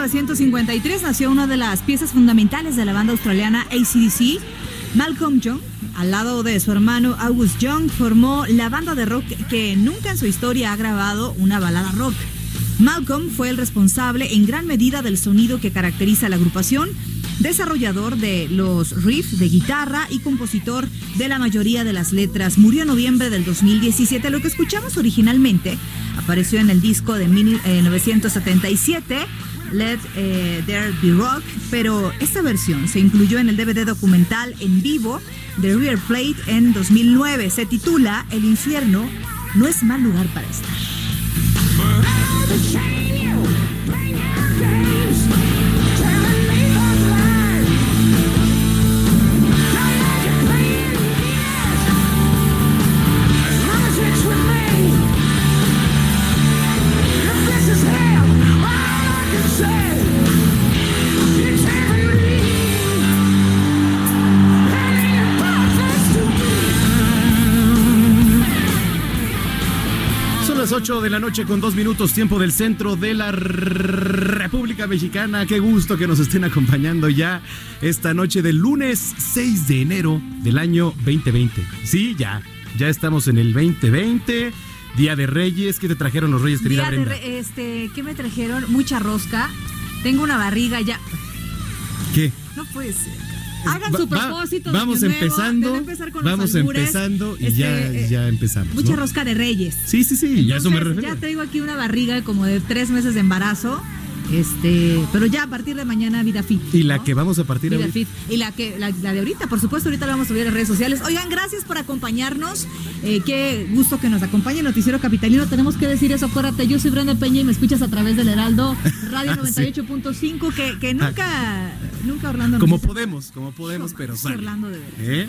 1953, nació una de las piezas fundamentales de la banda australiana ACDC, Malcolm Young. Al lado de su hermano August Young, formó la banda de rock que nunca en su historia ha grabado una balada rock. Malcolm fue el responsable en gran medida del sonido que caracteriza a la agrupación, desarrollador de los riffs de guitarra y compositor de la mayoría de las letras. Murió en noviembre del 2017. Lo que escuchamos originalmente apareció en el disco de 1977. Let eh, There Be Rock, pero esta versión se incluyó en el DVD documental en vivo de River Plate en 2009. Se titula El infierno no es mal lugar para estar. 8 de la noche con dos minutos, tiempo del centro de la República Mexicana. Qué gusto que nos estén acompañando ya esta noche del lunes 6 de enero del año 2020. Sí, ya, ya estamos en el 2020. Día de Reyes, ¿qué te trajeron los Reyes, querida Día de re- este, ¿Qué me trajeron? Mucha rosca. Tengo una barriga ya. ¿Qué? No puede ser. Hagan su propósito. vamos Nuevo, empezando, empezar con vamos empezando y Este, ya, eh, ya empezamos. Mucha ¿no? rosca de reyes. Sí, sí, sí, ya eso me refiero. Ya traigo aquí una barriga como de tres meses de embarazo. Este, pero ya a partir de mañana vida fit. Y la ¿no? que vamos a partir Vida ahorita. fit. Y la que la, la de ahorita, por supuesto, ahorita la vamos a subir a las redes sociales. Oigan, gracias por acompañarnos. Eh, qué gusto que nos acompañe Noticiero Capitalino. Tenemos que decir eso, acuérdate, yo soy Brenda Peña y me escuchas a través del Heraldo Radio Ah, Sí. 98.5, que, que nunca, nunca Orlando Como podemos, como podemos, pero Sí, sale. Orlando, de. ¿Eh?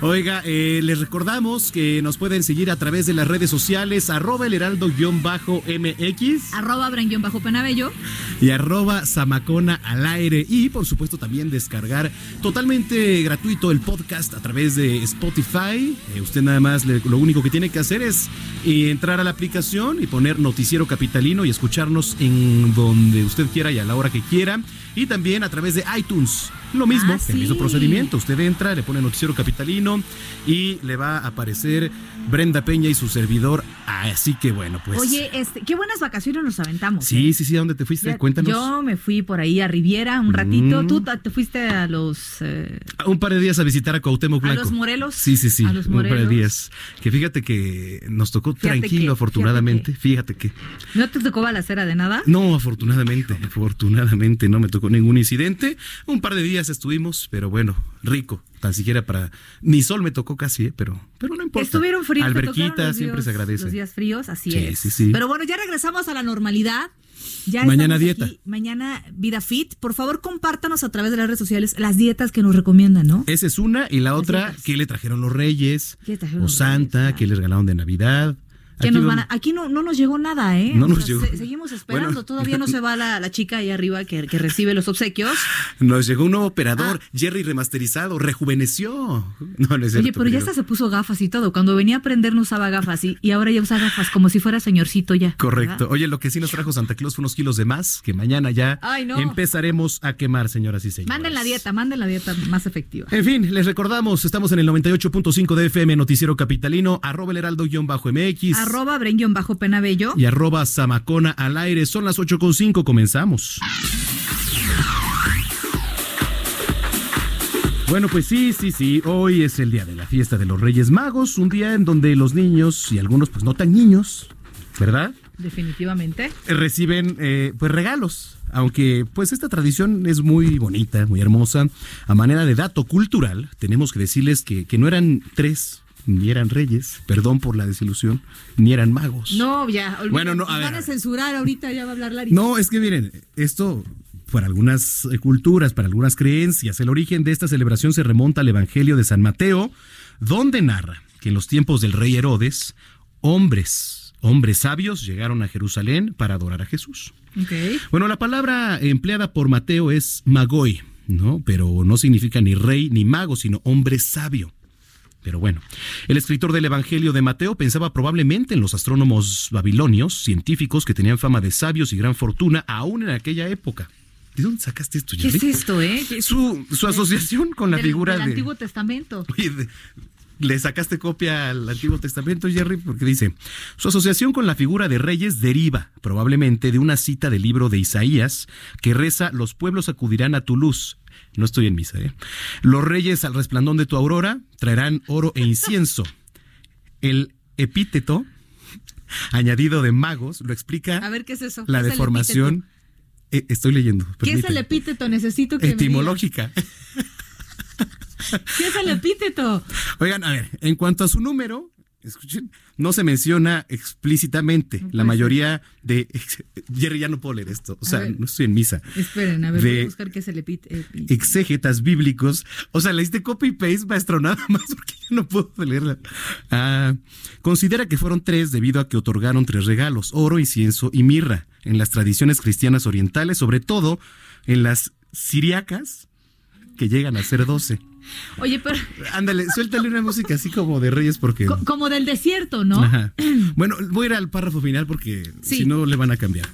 Oiga, eh, les recordamos que nos pueden seguir a través de las redes sociales, arroba el heraldo-mx Arroba Bren bajo Penabello. Y arroba zamacona al aire. Y por supuesto también descargar totalmente gratuito el podcast a través de Spotify. Eh, usted nada más le- lo único que tiene que hacer es eh, entrar a la aplicación y poner Noticiero Capitalino y escucharnos en donde usted quiera y a la hora que quiera. Y también a través de iTunes. Lo mismo, Ah, el mismo procedimiento. Usted entra, le pone Noticiero Capitalino y le va a aparecer Brenda Peña y su servidor. Así que bueno, pues. Oye, este, qué buenas vacaciones nos aventamos. Sí, ¿eh? sí, sí, ¿a dónde te fuiste? Ya- Cuéntanos. Yo me fui por ahí a Riviera un ratito. Mm. Tú ta- te fuiste a los. eh, Un par de días a visitar a Cuauhtémoc ¿A Blanco. los Morelos? Sí, sí, sí. ¿A los Un par de Morelos? días. Que fíjate que nos tocó Fíjate tranquilo, que- afortunadamente. Fíjate que. ¿No te tocó balacera de nada? No, afortunadamente, afortunadamente no me tocó ningún incidente. Un par de días días estuvimos, pero bueno, rico, tan siquiera para... Ni sol me tocó casi, ¿eh? pero, pero no importa. Estuvieron fríos. Alberquita los siempre días- se agradece. Los días fríos, así Sí, es. sí, sí. Pero bueno, ya regresamos a la normalidad. Ya Mañana dieta. aquí. Mañana vida fit. Por favor, compártanos a través de las redes sociales las dietas que nos recomiendan, ¿no? Esa es una, y la otra. ¿qué le trajeron los reyes? ¿Qué le trajeron o los Santa, Reyes? ¿qué les regalaron de Navidad? Que Aquí nos vamos- van a- aquí no, no nos llegó nada, ¿eh? No O nos sea, llegó. se- seguimos esperando. Bueno. Todavía no se va la, la chica ahí arriba que, que recibe los obsequios. Nos llegó un nuevo operador, Ah. Jerry remasterizado, rejuveneció. No, no es Oye, pero ya hasta se puso gafas y todo. Cuando venía a aprender no usaba gafas y, y ahora ya usa gafas como si fuera señorcito ya. Correcto. ¿verdad? Oye, lo que sí nos trajo Santa Claus fue unos kilos de más, que mañana ya Ay, no. empezaremos a quemar, señoras y señores. Manden la dieta, manden la dieta más efectiva. En fin, les recordamos, estamos en el 98.5 de FM Noticiero Capitalino, arroba el heraldo-mx Arroba bajo penabello. y arroba zamacona al aire. Son las 8.5, comenzamos. Bueno, pues sí, sí, sí, hoy es el día de la fiesta de los Reyes Magos, un día en donde los niños y algunos pues no tan niños, ¿verdad? Definitivamente. reciben eh, pues regalos. Aunque pues esta tradición es muy bonita, muy hermosa. A manera de dato cultural, tenemos que decirles que, que no eran tres, ni eran reyes, perdón por la desilusión, ni eran magos. No, ya. olvídate, Bueno, no, a nos ver, van a censurar ahorita, ya va a hablar Larry. No, es que miren, esto para algunas eh, culturas, para algunas creencias, el origen de esta celebración se remonta al Evangelio de San Mateo, donde narra que en los tiempos del rey Herodes, hombres, hombres sabios llegaron a Jerusalén para adorar a Jesús. Ok. Bueno, la palabra empleada por Mateo es magoi, ¿no? Pero no significa ni rey ni mago, sino hombre sabio. Pero bueno, el escritor del Evangelio de Mateo pensaba probablemente en los astrónomos babilonios, científicos que tenían fama de sabios y gran fortuna aún en aquella época. ¿De dónde sacaste esto, ¿Qué Jerry? es esto, eh? ¿Qué Su, su asociación con la del- figura del de... Antiguo Testamento. De- le sacaste copia al Antiguo Testamento, Jerry, porque dice, su asociación con la figura de reyes deriva probablemente de una cita del libro de Isaías que reza, los pueblos acudirán a tu luz. No estoy en misa, ¿eh? Los reyes al resplandor de tu aurora traerán oro e incienso. El epíteto añadido de magos lo explica A ver, ¿qué es eso? la ¿Qué es el deformación. Eh, estoy leyendo. ¿Qué es el epíteto? Necesito que me Etimológica. ¿Qué es el epíteto? Oigan, a ver, en cuanto a su número, escuchen, no se menciona explícitamente. La mayoría de. Jerry, ya no puedo leer esto. O sea, ver. no estoy en misa. Esperen, a ver, De- voy a buscar qué es el epíteto. Exégetas bíblicos. O sea, le diste copy-paste, maestro, nada más porque yo no puedo leerla. Ah, considera que fueron tres debido a que otorgaron tres regalos: oro, incienso y mirra. En las tradiciones cristianas orientales, sobre todo en las siriacas, que llegan a ser doce. Oye, pero Ándale, suéltale una música así como de Reyes porque. co- como del desierto, ¿no? Ajá. Bueno, voy a ir al párrafo final porque Sí. si no le van a cambiar.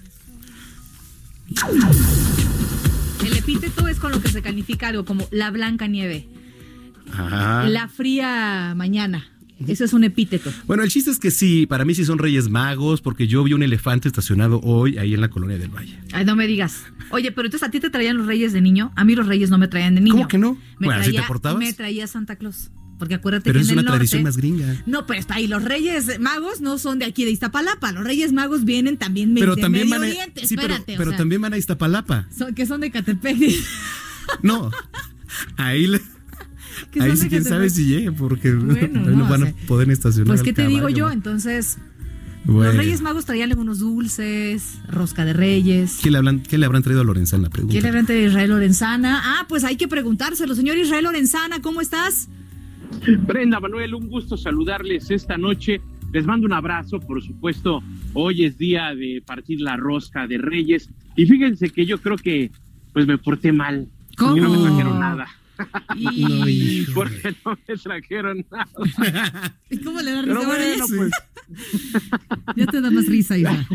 El epíteto es con lo que se califica algo como la blanca nieve, Ajá. la fría mañana. Eso es un epíteto. Bueno, el chiste es que sí, para mí sí son Reyes Magos porque yo vi un elefante estacionado hoy ahí en la colonia del Valle. Ay, no me digas. Oye, pero entonces a ti te traían los reyes de niño. A mí los reyes no me traían de niño. ¿Cómo que no? Me Bueno, ¿así traía, te portabas? Me traía Santa Claus. Porque acuérdate Pero que es en una norte- tradición más gringa. No, pero está ahí. Los reyes magos no son de aquí de Iztapalapa. Los reyes magos vienen también Pero de también Medio van a, Oriente. sí, pero, o sea, también van a Iztapalapa. son- que son de Catepec. No. Ahí le- que ahí sí quién sabe si llegue porque Bueno, no, no, van o a poder estacionar. Pues, ¿qué te digo yo? Entonces, Bueno. los Reyes Magos traían algunos dulces, rosca de reyes. ¿Qué le, hablan- qué le habrán traído a Lorenzana? Pregunta. ¿Quién le habrán traído a Israel Lorenzana? Ah, pues hay que preguntárselo. Señor Israel Lorenzana, ¿cómo estás? Brenda Manuel, un gusto saludarles esta noche. Les mando un abrazo, por supuesto. Hoy es día de partir la rosca de Reyes. Y fíjense que yo creo que pues me porté mal. ¿Cómo? Y no me trajeron nada. Y... No. Porque no me trajeron nada. ¿Y ¿Cómo le da risa? Bueno, ya- pues Ya te da más risa, Israel.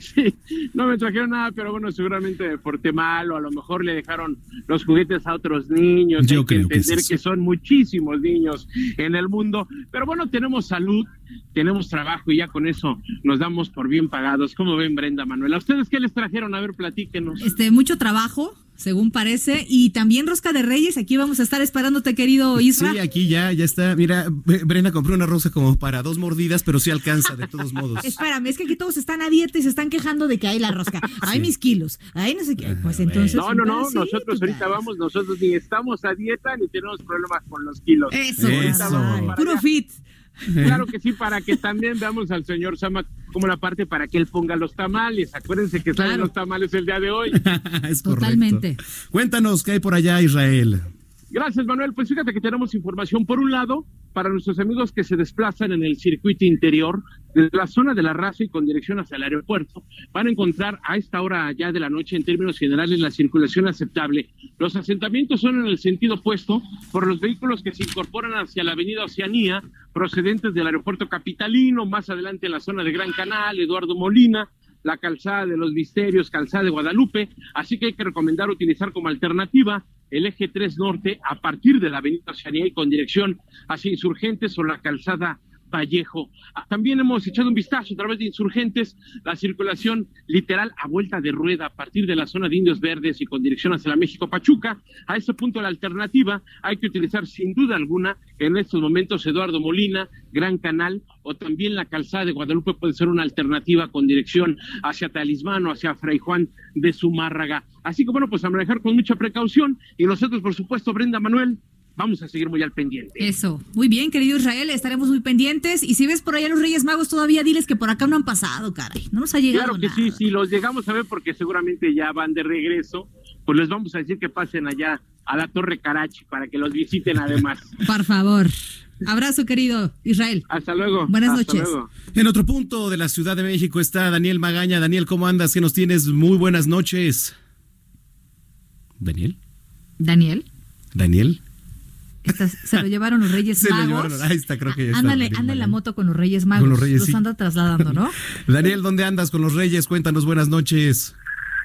sí, no me trajeron nada, pero bueno, seguramente me porté mal o a lo mejor le dejaron los juguetes a otros niños. Yo Hay que creo que es entender eso. que son muchísimos niños en el mundo. Pero bueno, tenemos salud, tenemos trabajo y ya con eso nos damos por bien pagados. ¿Cómo ven, Brenda Manuel? ¿A ustedes qué les trajeron? A ver, platíquenos. Este, mucho trabajo, según parece. Y también Rosca de Reyes, aquí vamos a estar esperándote, querido Isra. Sí, aquí ya, ya está. Mira, Brenda compró una rosa como para dos mordidas, pero sí alcanza, de todos modos. Espérame, es que aquí todos están a dieta y se están quejando de que hay la rosca. Hay mis kilos. Ay, no sé qué. Pues entonces. No, no, no. Nosotros ahorita vamos, nosotros ni estamos a dieta ni tenemos problemas con los kilos. Eso, Eso. Puro fit. Claro que sí, para que también veamos al señor Sama como la parte para que él ponga los tamales. Acuérdense que salen los tamales el día de hoy. es Totalmente. Cuéntanos qué hay por allá, Israel. Gracias, Manuel. Pues fíjate que tenemos información. Por un lado, para nuestros amigos que se desplazan en el circuito interior, la zona de la raza y con dirección hacia el aeropuerto, van a encontrar a esta hora ya de la noche, en términos generales, la circulación aceptable. Los asentamientos son en el sentido opuesto por los vehículos que se incorporan hacia la avenida Oceanía, procedentes del aeropuerto capitalino, más adelante en la zona de Gran Canal, Eduardo Molina, la calzada de los Misterios, calzada de Guadalupe, así que hay que recomendar utilizar como alternativa el eje 3 norte a partir de la avenida Oceanía y con dirección hacia Insurgentes o la calzada Vallejo. Ah, también hemos echado un vistazo a través de insurgentes, la circulación literal a vuelta de rueda a partir de la zona de Indios Verdes y con dirección hacia la México Pachuca. A ese punto la alternativa hay que utilizar sin duda alguna en estos momentos Eduardo Molina, Gran Canal o también la calzada de Guadalupe puede ser una alternativa con dirección hacia Talismán o hacia Fray Juan de Zumárraga. Así que bueno, pues a manejar con mucha precaución y nosotros por supuesto, Brenda Manuel, vamos a seguir muy al pendiente. Eso, muy bien, querido Israel, estaremos muy pendientes. Y si ves por allá los Reyes Magos todavía, diles que por acá no han pasado, caray. No nos ha llegado. Claro que sí, sí, los llegamos a ver porque seguramente ya van de regreso. Pues les vamos a decir que pasen allá a la Torre Carachi para que los visiten además. por favor. Abrazo, querido Israel. Hasta luego. Buenas noches. En otro punto de la Ciudad de México está Daniel Magaña. Daniel, ¿cómo andas? ¿Qué nos tienes? Muy buenas noches. ¿Daniel? ¿Daniel? ¿Daniel? Se lo llevaron los Reyes Magos. ahí está, creo que ya Ándale, anda en la moto con los Reyes Magos. los Reyes, anda trasladando, ¿no? Daniel, ¿dónde andas con los Reyes? Cuéntanos, buenas noches.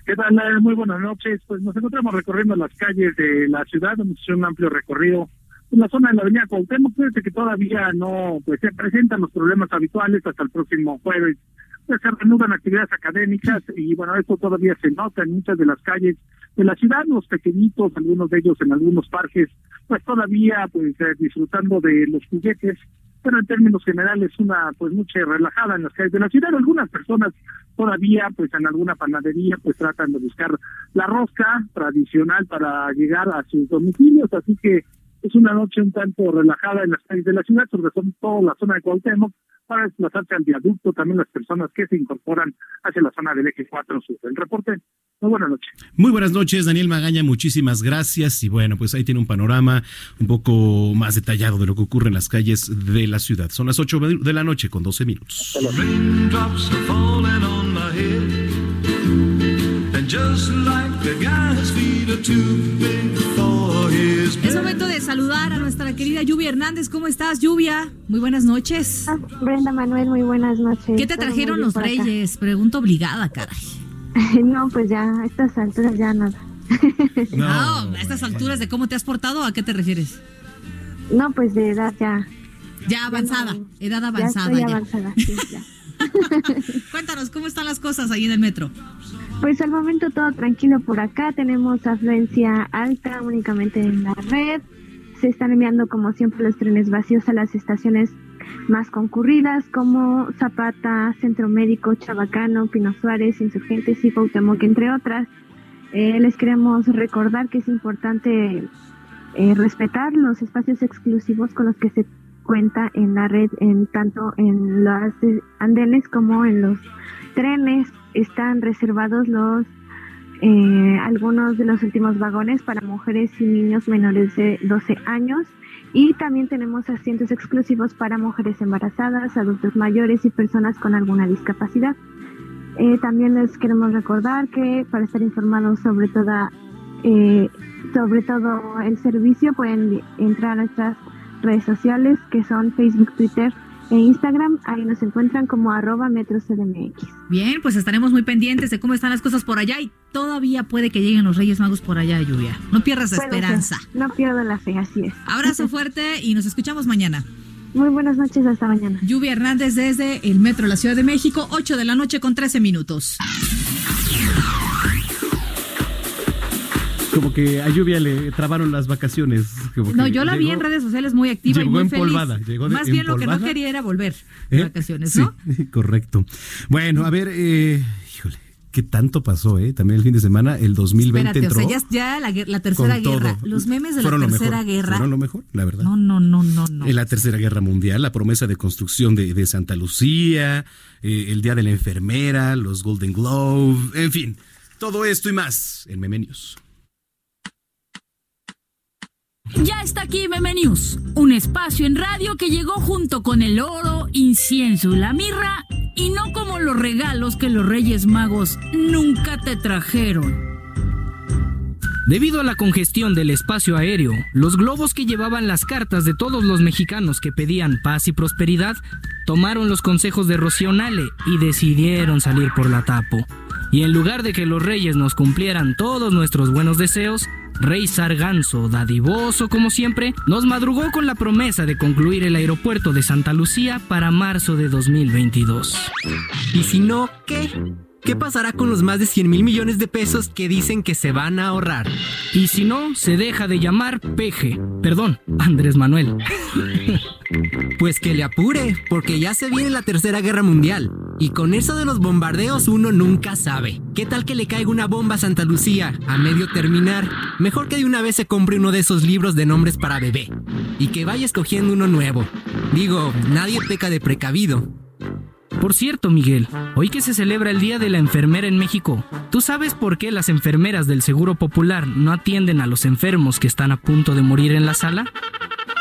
¿Qué tal? Muy buenas noches. Pues nos encontramos recorriendo las calles de la ciudad, hemos hecho un amplio recorrido en la zona de la avenida Cuauhtémoc. Fíjate que todavía no pues se presentan los problemas habituales hasta el próximo jueves pues se reanudan actividades académicas y bueno, esto todavía se nota en muchas de las calles de la ciudad, los pequeñitos, algunos de ellos en algunos parques, pues todavía pues eh, disfrutando de los juguetes, pero en términos generales una pues mucha relajada en las calles de la ciudad. Algunas personas todavía pues en alguna panadería pues tratan de buscar la rosca tradicional para llegar a sus domicilios, así que es una noche un tanto relajada en las calles de la ciudad, sobre todo la zona de Cuauhtémoc, para desplazarse al viaducto, también las personas que se incorporan hacia la zona del eje 4 sur. El reporte, muy buenas noches. Muy buenas noches, Daniel Magaña, muchísimas gracias. Y bueno, pues ahí tiene un panorama un poco más detallado de lo que ocurre en las calles de la ciudad. Son las 8 de la noche con 12 minutos. Es momento de saludar a nuestra querida Lluvia Hernández. ¿Cómo estás, Lluvia? Muy buenas noches. Ah, Brenda Manuel, muy buenas noches. ¿Qué te trajeron los reyes? Pregunta obligada, caray. no, pues ya, a estas alturas ya nada. no, a estas alturas de cómo te has portado, ¿a qué te refieres? No, pues de edad ya. Ya avanzada, edad avanzada. Ya estoy avanzada, sí, ya. Cuéntanos, ¿cómo están las cosas ahí en el metro? Pues al momento todo tranquilo por acá, tenemos afluencia alta únicamente en la red, se están enviando como siempre los trenes vacíos a las estaciones más concurridas como Zapata, Centro Médico, Chabacano, Pino Suárez, Insurgentes y Cuauhtémoc, entre otras. Eh, les queremos recordar que es importante eh, respetar los espacios exclusivos con los que se cuenta en la red, en tanto en los andenes como en los trenes. Están reservados los eh, algunos de los últimos vagones para mujeres y niños menores de 12 años y también tenemos asientos exclusivos para mujeres embarazadas, adultos mayores y personas con alguna discapacidad. Eh, también les queremos recordar que para estar informados sobre toda eh, sobre todo el servicio pueden entrar a nuestras redes sociales que son Facebook, Twitter e Instagram. Ahí nos encuentran como arroba metrocdmx. Bien, pues estaremos muy pendientes de cómo están las cosas por allá y todavía puede que lleguen los Reyes Magos por allá, Lluvia. No pierdas la esperanza. No pierdo la fe, así es. Abrazo fuerte y nos escuchamos mañana. Muy buenas noches, hasta mañana. Lluvia Hernández desde el Metro de la Ciudad de México, 8 de la noche con 13 minutos. Como que a lluvia le trabaron las vacaciones. no, yo la vi en redes sociales muy activa y muy feliz. Más bien lo que no quería era volver de ¿Eh? vacaciones, ¿no? Sí, correcto. Bueno, a ver, eh, híjole. ¿Qué tanto pasó, eh? También el fin de semana, el 2020 entró. O sea, ya, la, tercera guerra. Los memes de la tercera guerra. Fueron lo mejor, la verdad. No, no, no, no, no. En la tercera guerra mundial, la promesa de construcción de, Santa Lucía, eh, el Día de la Enfermera, los Golden Globe, en fin. Todo esto y más en Meme News. Ya está aquí Meme News, un espacio en radio que llegó junto con el oro, incienso y la mirra y no como los regalos que los Reyes Magos nunca te trajeron. Debido a la congestión del espacio aéreo, los globos que llevaban las cartas de todos los mexicanos que pedían paz y prosperidad tomaron los consejos de Rocío Nale y decidieron salir por la tapo. Y en lugar de que los reyes nos cumplieran todos nuestros buenos deseos, Rey Sarganzo, dadivoso como siempre, nos madrugó con la promesa de concluir el aeropuerto de Santa Lucía para marzo de 2022. ¿Y si no, qué? ¿Qué pasará con los más de 100 mil millones de pesos que dicen que se van a ahorrar? Y si no, se deja de llamar Peje. Perdón, Andrés Manuel. pues que le apure, porque ya se viene la Tercera Guerra Mundial. Y con eso de los bombardeos uno nunca sabe. ¿Qué tal que le caiga una bomba a Santa Lucía a medio terminar? Mejor que de una vez se compre uno de esos libros de nombres para bebé. Y que vaya escogiendo uno nuevo. Digo, nadie peca de precavido. Por cierto, Miguel, hoy que se celebra el Día de la Enfermera en México, ¿tú sabes por qué las enfermeras del Seguro Popular no atienden a los enfermos que están a punto de morir en la sala?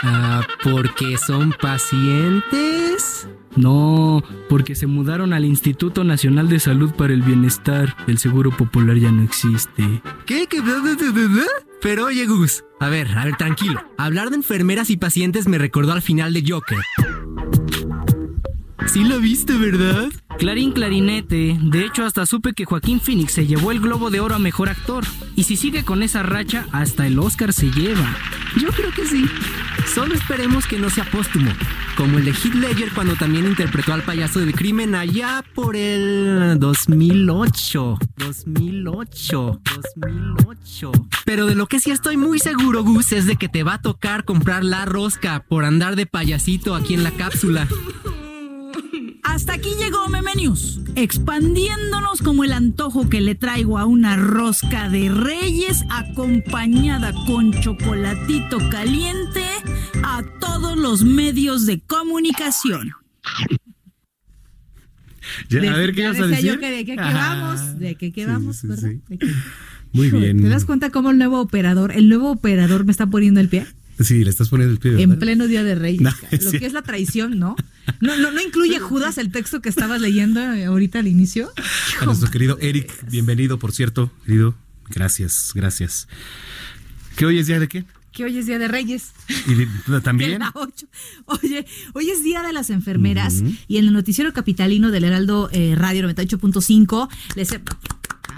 Ah, ¿porque son pacientes? No, porque se mudaron al Instituto Nacional de Salud para el Bienestar. El Seguro Popular ya no existe. ¿Qué? ¿Qué? Pero oye, Gus, a ver, a ver, tranquilo. Hablar de enfermeras y pacientes me recordó al final de Joker. Sí lo viste, ¿verdad? Clarín clarinete. De hecho, hasta supe que Joaquín Phoenix se llevó el Globo de Oro a Mejor Actor. Y si sigue con esa racha, hasta el Oscar se lleva. Yo creo que sí. Solo esperemos que no sea póstumo. Como el de Heath Ledger cuando también interpretó al payaso del crimen allá por el 2008. 2008. 2008. Pero de lo que sí estoy muy seguro, Gus, es de que te va a tocar comprar la rosca por andar de payasito aquí en la cápsula. Hasta aquí llegó Memenius, expandiéndonos como el antojo que le traigo a una rosca de reyes acompañada con chocolatito caliente a todos los medios de comunicación. a ver qué vas a decir. de qué vamos, de qué vamos, ¿verdad? Muy bien. ¿Te das cuenta cómo el nuevo operador, el nuevo operador me está poniendo el pie? Sí, le estás poniendo el pie. En pleno día de Reyes. lo que es la traición, ¿no? ¿no? No, incluye Judas el texto que estabas leyendo ahorita al inicio. A nuestro querido Eric, bienvenido, por cierto, querido. Gracias, gracias. ¿Qué hoy es día de qué? que hoy es Día de Reyes. ¿Y también? Oye, hoy es Día de las Enfermeras y en el noticiero capitalino del Heraldo eh, Radio 98.5 les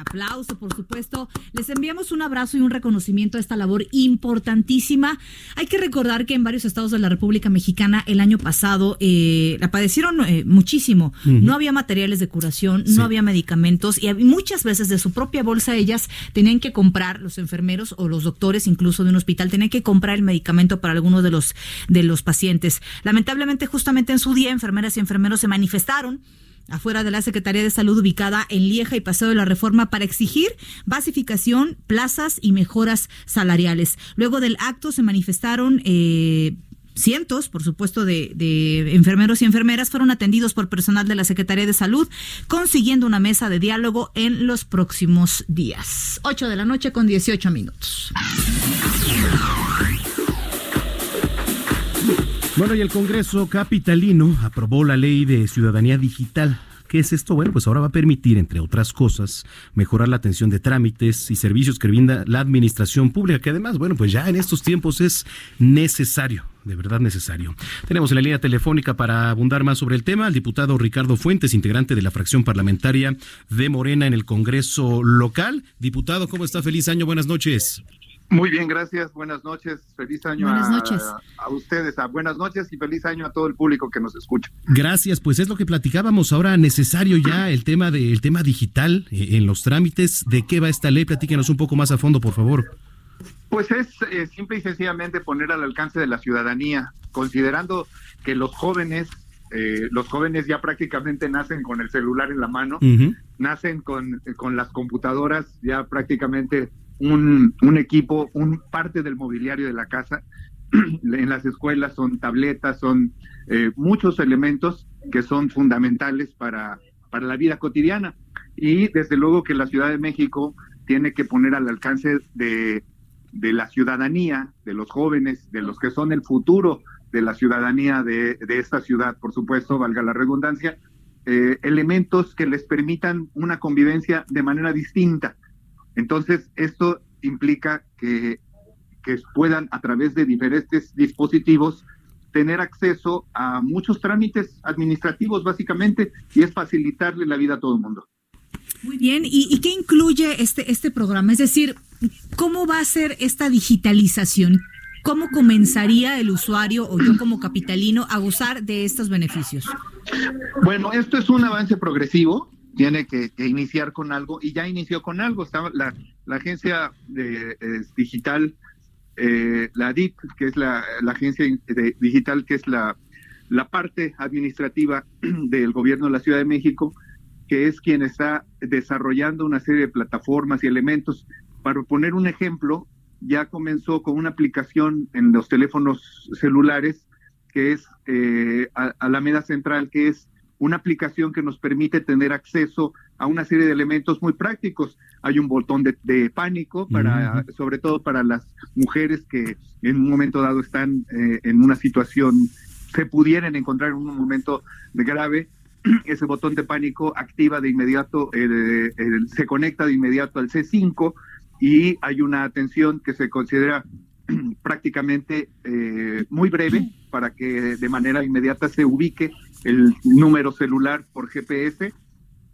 aplauso, por supuesto. Les enviamos un abrazo y un reconocimiento a esta labor importantísima. Hay que recordar que en varios estados de la República Mexicana el año pasado eh, la padecieron eh, muchísimo. No había materiales de curación, no había medicamentos y muchas veces de su propia bolsa ellas tenían que comprar, los enfermeros o los doctores incluso de un hospital, tenían que comprar el medicamento para algunos de los, de los pacientes. Lamentablemente, justamente en su día, enfermeras y enfermeros se manifestaron afuera de la Secretaría de Salud ubicada en Lieja y Paseo de la Reforma para exigir basificación, plazas y mejoras salariales. Luego del acto se manifestaron eh, cientos, por supuesto, de, de, enfermeros y enfermeras fueron atendidos por personal de la Secretaría de Salud, consiguiendo una mesa de diálogo en los próximos días. 8 de la noche con 18 minutos. Bueno, y el Congreso Capitalino aprobó la ley de ciudadanía digital. ¿Qué es esto? Bueno, pues ahora va a permitir, entre otras cosas, mejorar la atención de trámites y servicios que brinda la administración pública, que además, bueno, pues ya en estos tiempos es necesario, de verdad necesario. Tenemos en la línea telefónica para abundar más sobre el tema al diputado Ricardo Fuentes, integrante de la fracción parlamentaria de Morena en el Congreso local. Diputado, ¿cómo está? Feliz año, buenas noches. Muy bien, gracias. Buenas noches. Feliz año buenas noches. A, ustedes. A buenas noches y feliz año a todo el público que nos escucha. Gracias. Pues es lo que platicábamos ahora. Necesario ya el tema de, tema digital eh, en los trámites. ¿De qué va esta ley? Platíquenos un poco más a fondo, por favor. Pues es eh, simple y sencillamente poner al alcance de la ciudadanía, considerando que los jóvenes, eh, los jóvenes ya prácticamente nacen con el celular en la mano, nacen con, con las computadoras, ya prácticamente un, un equipo, un parte del mobiliario de la casa. en las escuelas son tabletas, son eh, muchos elementos que son fundamentales para, para la vida cotidiana. Y desde luego que la Ciudad de México tiene que poner al alcance de, de la ciudadanía, de los jóvenes, de los que son el futuro de la ciudadanía de, de esta ciudad, por supuesto, valga la redundancia, eh, elementos que les permitan una convivencia de manera distinta. Entonces, esto implica que, que puedan, a través de diferentes dispositivos, tener acceso a muchos trámites administrativos, básicamente, y es facilitarle la vida a todo el mundo. Muy bien, ¿Y, qué incluye este, este programa? Es decir, ¿cómo va a ser esta digitalización? ¿Cómo comenzaría el usuario o yo como capitalino a gozar de estos beneficios? Bueno, esto es un avance progresivo, tiene que, iniciar con algo y ya inició con algo. Está la, agencia de, digital, eh, la DIP, que es la, la agencia de, digital, que es la, la parte administrativa del gobierno de la Ciudad de México, que es quien está desarrollando una serie de plataformas y elementos. Para poner un ejemplo, ya comenzó con una aplicación en los teléfonos celulares que es eh, Alameda Central, que es una aplicación que nos permite tener acceso a una serie de elementos muy prácticos. Hay un botón de, pánico para, sobre todo para las mujeres que en un momento dado están eh, en una situación, se pudieran encontrar en un momento grave, ese botón de pánico activa de inmediato, se conecta de inmediato al C5 y hay una atención que se considera prácticamente eh, muy breve para que de manera inmediata se ubique el número celular por GPS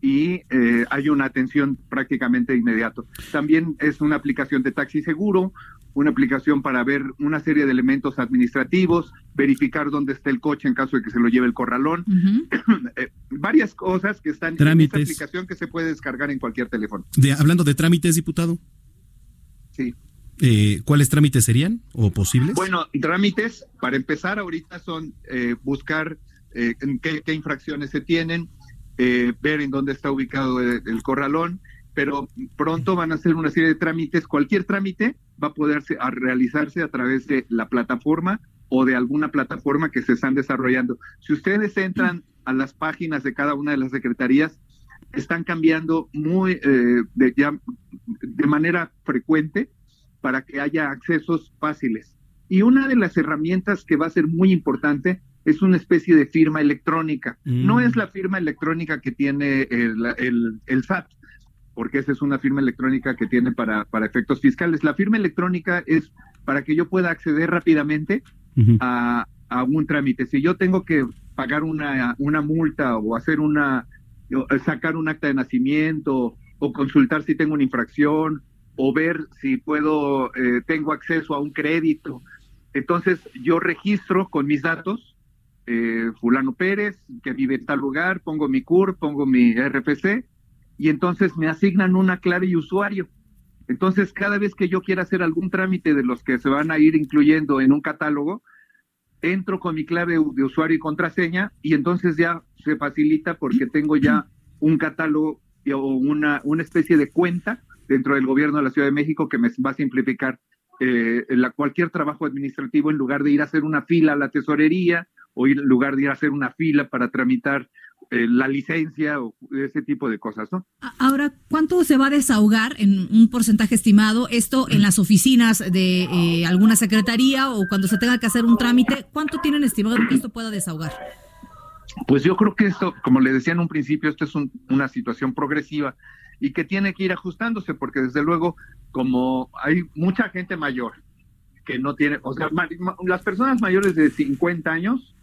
y eh, hay una atención prácticamente inmediato. También es una aplicación de taxi seguro, una aplicación para ver una serie de elementos administrativos, verificar dónde está el coche en caso de que se lo lleve el corralón, eh, varias cosas que están en esta aplicación que se puede descargar en cualquier teléfono. De, hablando de trámites, diputado. Sí. Eh, ¿Cuáles trámites serían o posibles? Bueno, trámites, para empezar ahorita son eh, buscar qué, qué, infracciones se tienen, ver en dónde está ubicado el corralón, pero pronto van a hacer una serie de trámites, cualquier trámite va a poder realizarse a través de la plataforma o de alguna plataforma que se están desarrollando. Si ustedes entran a las páginas de cada una de las secretarías, están cambiando muy eh, de, de manera frecuente para que haya accesos fáciles. Y una de las herramientas que va a ser muy importante es una especie de firma electrónica. No mm. es la firma electrónica que tiene el, el, el SAT, porque esa es una firma electrónica que tiene para, para efectos fiscales. La firma electrónica es para que yo pueda acceder rápidamente a, a, un trámite. Si yo tengo que pagar una, una multa o hacer una, sacar un acta de nacimiento o consultar si tengo una infracción o ver si puedo, eh, tengo acceso a un crédito. Entonces yo registro con mis datos, eh, fulano Pérez, que vive en tal lugar, pongo mi CUR, pongo mi RFC y entonces me asignan una clave y usuario. Entonces, cada vez que yo quiera hacer algún trámite de los que se van a ir incluyendo en un catálogo, entro con mi clave de usuario y contraseña y entonces ya se facilita porque tengo ya un catálogo o una, una especie de cuenta dentro del gobierno de la Ciudad de México que me va a simplificar eh, la, cualquier trabajo administrativo en lugar de ir a hacer una fila a la tesorería o en lugar de ir a hacer una fila para tramitar eh, la licencia o ese tipo de cosas, ¿no? Ahora, ¿cuánto se va a desahogar en un porcentaje estimado esto en las oficinas de eh, alguna secretaría o cuando se tenga que hacer un trámite? ¿Cuánto tienen estimado que esto pueda desahogar? Pues yo creo que esto, como le decía en un principio, esto es una situación progresiva y que tiene que ir ajustándose porque desde luego, como hay mucha gente mayor que no tiene, o sea, las personas mayores de 50 años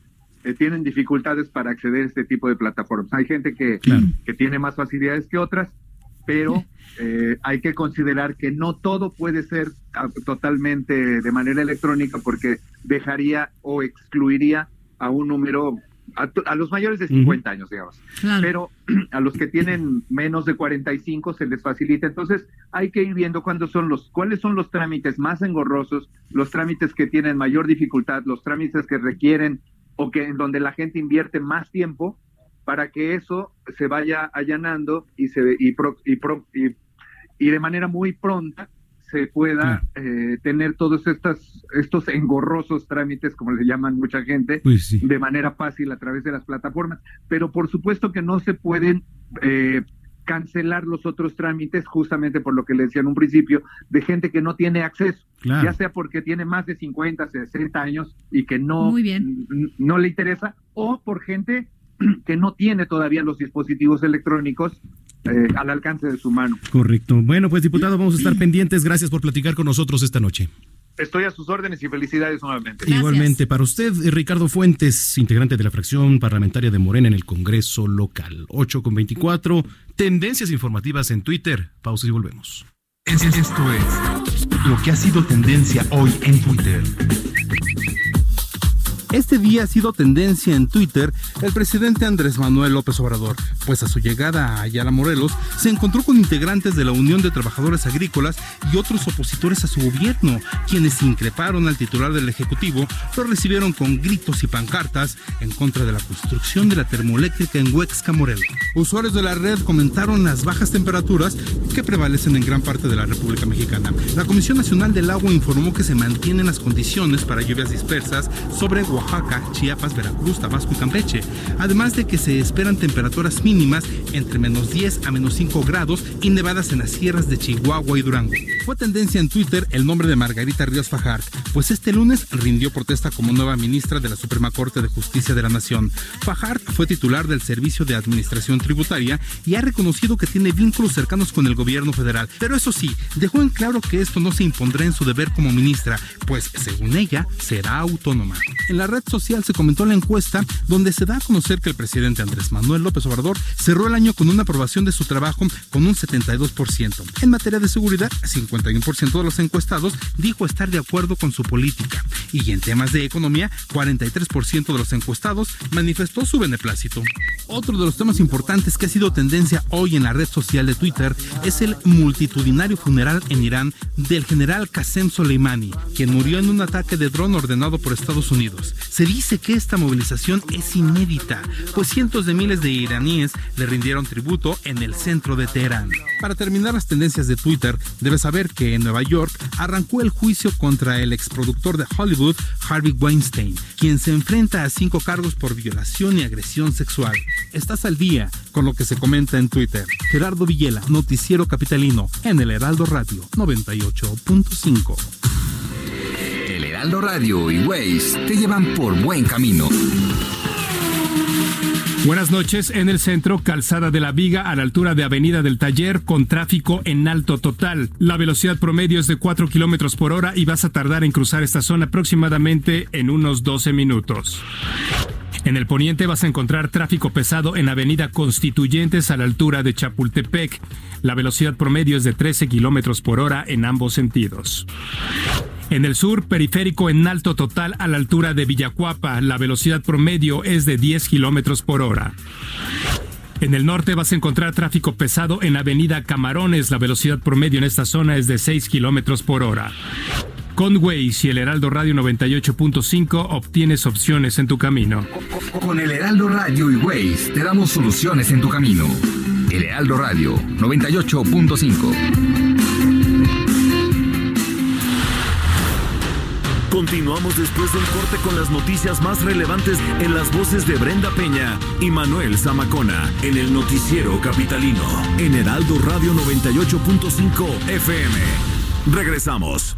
eh, tienen dificultades para acceder a este tipo de plataformas. Hay gente que, que tiene más facilidades que otras, pero eh, hay que considerar que no todo puede ser ah, totalmente de manera electrónica porque dejaría o excluiría a un número a, los mayores de 50 años, digamos. Pero a los que tienen menos de 45 se les facilita. Entonces, hay que ir viendo cuándo son los, cuáles son los trámites más engorrosos, los trámites que tienen mayor dificultad, los trámites que requieren o que en donde la gente invierte más tiempo para que eso se vaya allanando y se y, y, y de manera muy pronta se pueda eh, tener todos estas, estos engorrosos trámites, como le llaman mucha gente, pues de manera fácil a través de las plataformas. Pero por supuesto que no se pueden eh, cancelar los otros trámites, justamente por lo que le decía en un principio, de gente que no tiene acceso, ya sea porque tiene más de 50, 60 años y que no, no le interesa, o por gente que no tiene todavía los dispositivos electrónicos eh, al alcance de su mano. Correcto. Bueno, pues diputado, vamos a estar pendientes. Gracias por platicar con nosotros esta noche. Estoy a sus órdenes y felicidades nuevamente. Igualmente, para usted, eh, Ricardo Fuentes, integrante de la fracción parlamentaria de Morena en el Congreso local. 8 con 24, tendencias informativas en Twitter. Pausa y volvemos. Esto es lo que ha sido tendencia hoy en Twitter. Este día ha sido tendencia en Twitter el presidente Andrés Manuel López Obrador, pues a su llegada a Ayala Morelos se encontró con integrantes de la Unión de Trabajadores Agrícolas y otros opositores a su gobierno, quienes increparon al titular del Ejecutivo, lo recibieron con gritos y pancartas en contra de la construcción de la termoeléctrica en Huexca, Morelos. Usuarios de la red comentaron las bajas temperaturas que prevalecen en gran parte de la República Mexicana. La Comisión Nacional del Agua informó que se mantienen las condiciones para lluvias dispersas sobre Oaxaca, Chiapas, Veracruz, Tabasco y Campeche, además de que se esperan temperaturas mínimas entre menos 10 a menos 5 grados y nevadas en las sierras de Chihuahua y Durango. Fue tendencia en Twitter el nombre de Margarita Ríos Fajard, pues este lunes rindió protesta como nueva ministra de la Suprema Corte de Justicia de la Nación. Fajard fue titular del Servicio de Administración Tributaria y ha reconocido que tiene vínculos cercanos con el gobierno federal, pero eso sí, dejó en claro que esto no se impondrá en su deber como ministra, pues según ella será autónoma. Red social se comentó la encuesta donde se da a conocer que el presidente Andrés Manuel López Obrador cerró el año con una aprobación de su trabajo con un 72%. En materia de seguridad, 51% de los encuestados dijo estar de acuerdo con su política. Y en temas de economía, 43% de los encuestados manifestó su beneplácito. Otro de los temas importantes que ha sido tendencia hoy en la red social de Twitter es el multitudinario funeral en Irán del general Qasem Soleimani, quien murió en un ataque de dron ordenado por Estados Unidos. Se dice que esta movilización es inédita, pues cientos de miles de iraníes le rindieron tributo en el centro de Teherán. Para terminar las tendencias de Twitter, debes saber que en Nueva York arrancó el juicio contra el exproductor de Hollywood, Harvey Weinstein, quien se enfrenta a cinco cargos por violación y agresión sexual. Estás al día con lo que se comenta en Twitter. Gerardo Villela, Noticiero Capitalino, en el Heraldo Radio 98.5. Heraldo Radio y Waze te llevan por buen camino. Buenas noches. En el centro, Calzada de la Viga, a la altura de Avenida del Taller, con tráfico en alto total. La velocidad promedio es de 4 kilómetros por hora y vas a tardar en cruzar esta zona aproximadamente en unos 12 minutos. En el poniente vas a encontrar tráfico pesado en Avenida Constituyentes a la altura de Chapultepec. La velocidad promedio es de 13 kilómetros por hora en ambos sentidos. En el sur, periférico en alto total a la altura de Villacuapa, la velocidad promedio es de 10 kilómetros por hora. En el norte vas a encontrar tráfico pesado en Avenida Camarones, la velocidad promedio en esta zona es de 6 kilómetros por hora. Con Waze y el Heraldo Radio 98.5 obtienes opciones en tu camino. Con el Heraldo Radio y Waze te damos soluciones en tu camino. El Heraldo Radio 98.5. Continuamos después del corte con las noticias más relevantes en las voces de Brenda Peña y Manuel Zamacona en el noticiero capitalino en Heraldo Radio 98.5 FM. Regresamos.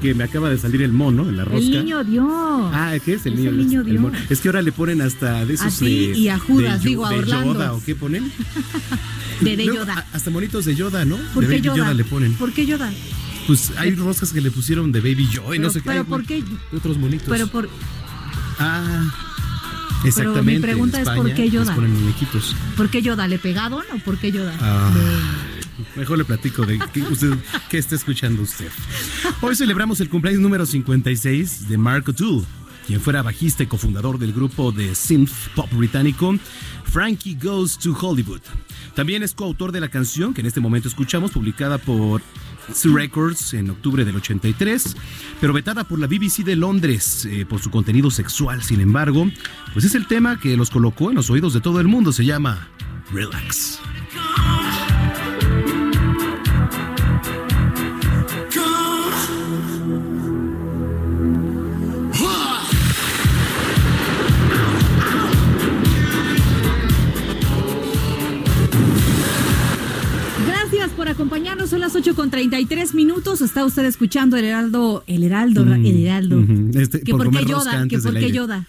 Que me acaba de salir el mono en la rosca. El niño Dios. Ah, ¿qué es el Es niño? el niño Dios. mono. Es que ahora le ponen hasta de esos A ti de- y a Judas, de, digo, a de Orlando. Yoda, ¿o qué ponen? De, de Yoda. hasta monitos de Yoda, ¿no? ¿Por de qué Baby Yoda? Yoda le ponen. ¿Por qué Yoda? Pues hay roscas que le pusieron de Baby Yoda y no Pero- sé qué. pero hay, ¿por qué? de otros monitos. Pero por, Ah, exactamente. mi pregunta es, ¿por qué Yoda? ponen muñequitos. ¿por qué Yoda? ¿Le pegaron o por qué Yoda? Ah, Mejor le platico de qué, está escuchando usted. Hoy celebramos el cumpleaños número 56 de Mark O'Toole, quien fuera bajista y cofundador del grupo de synth pop británico Frankie Goes to Hollywood. También es coautor de la canción que en este momento escuchamos, publicada por Records en octubre del 83, pero vetada por la BBC de Londres eh, por su contenido sexual. Sin embargo, pues es el tema que los colocó en los oídos de todo el mundo. Se llama Relax. Por acompañarnos. Son las 8 con 33 minutos. Está usted escuchando el Heraldo, el Heraldo, Mm, el Heraldo. ujú. Este, que por por qué comer rosca Yoda, que antes por del qué aire. Yoda.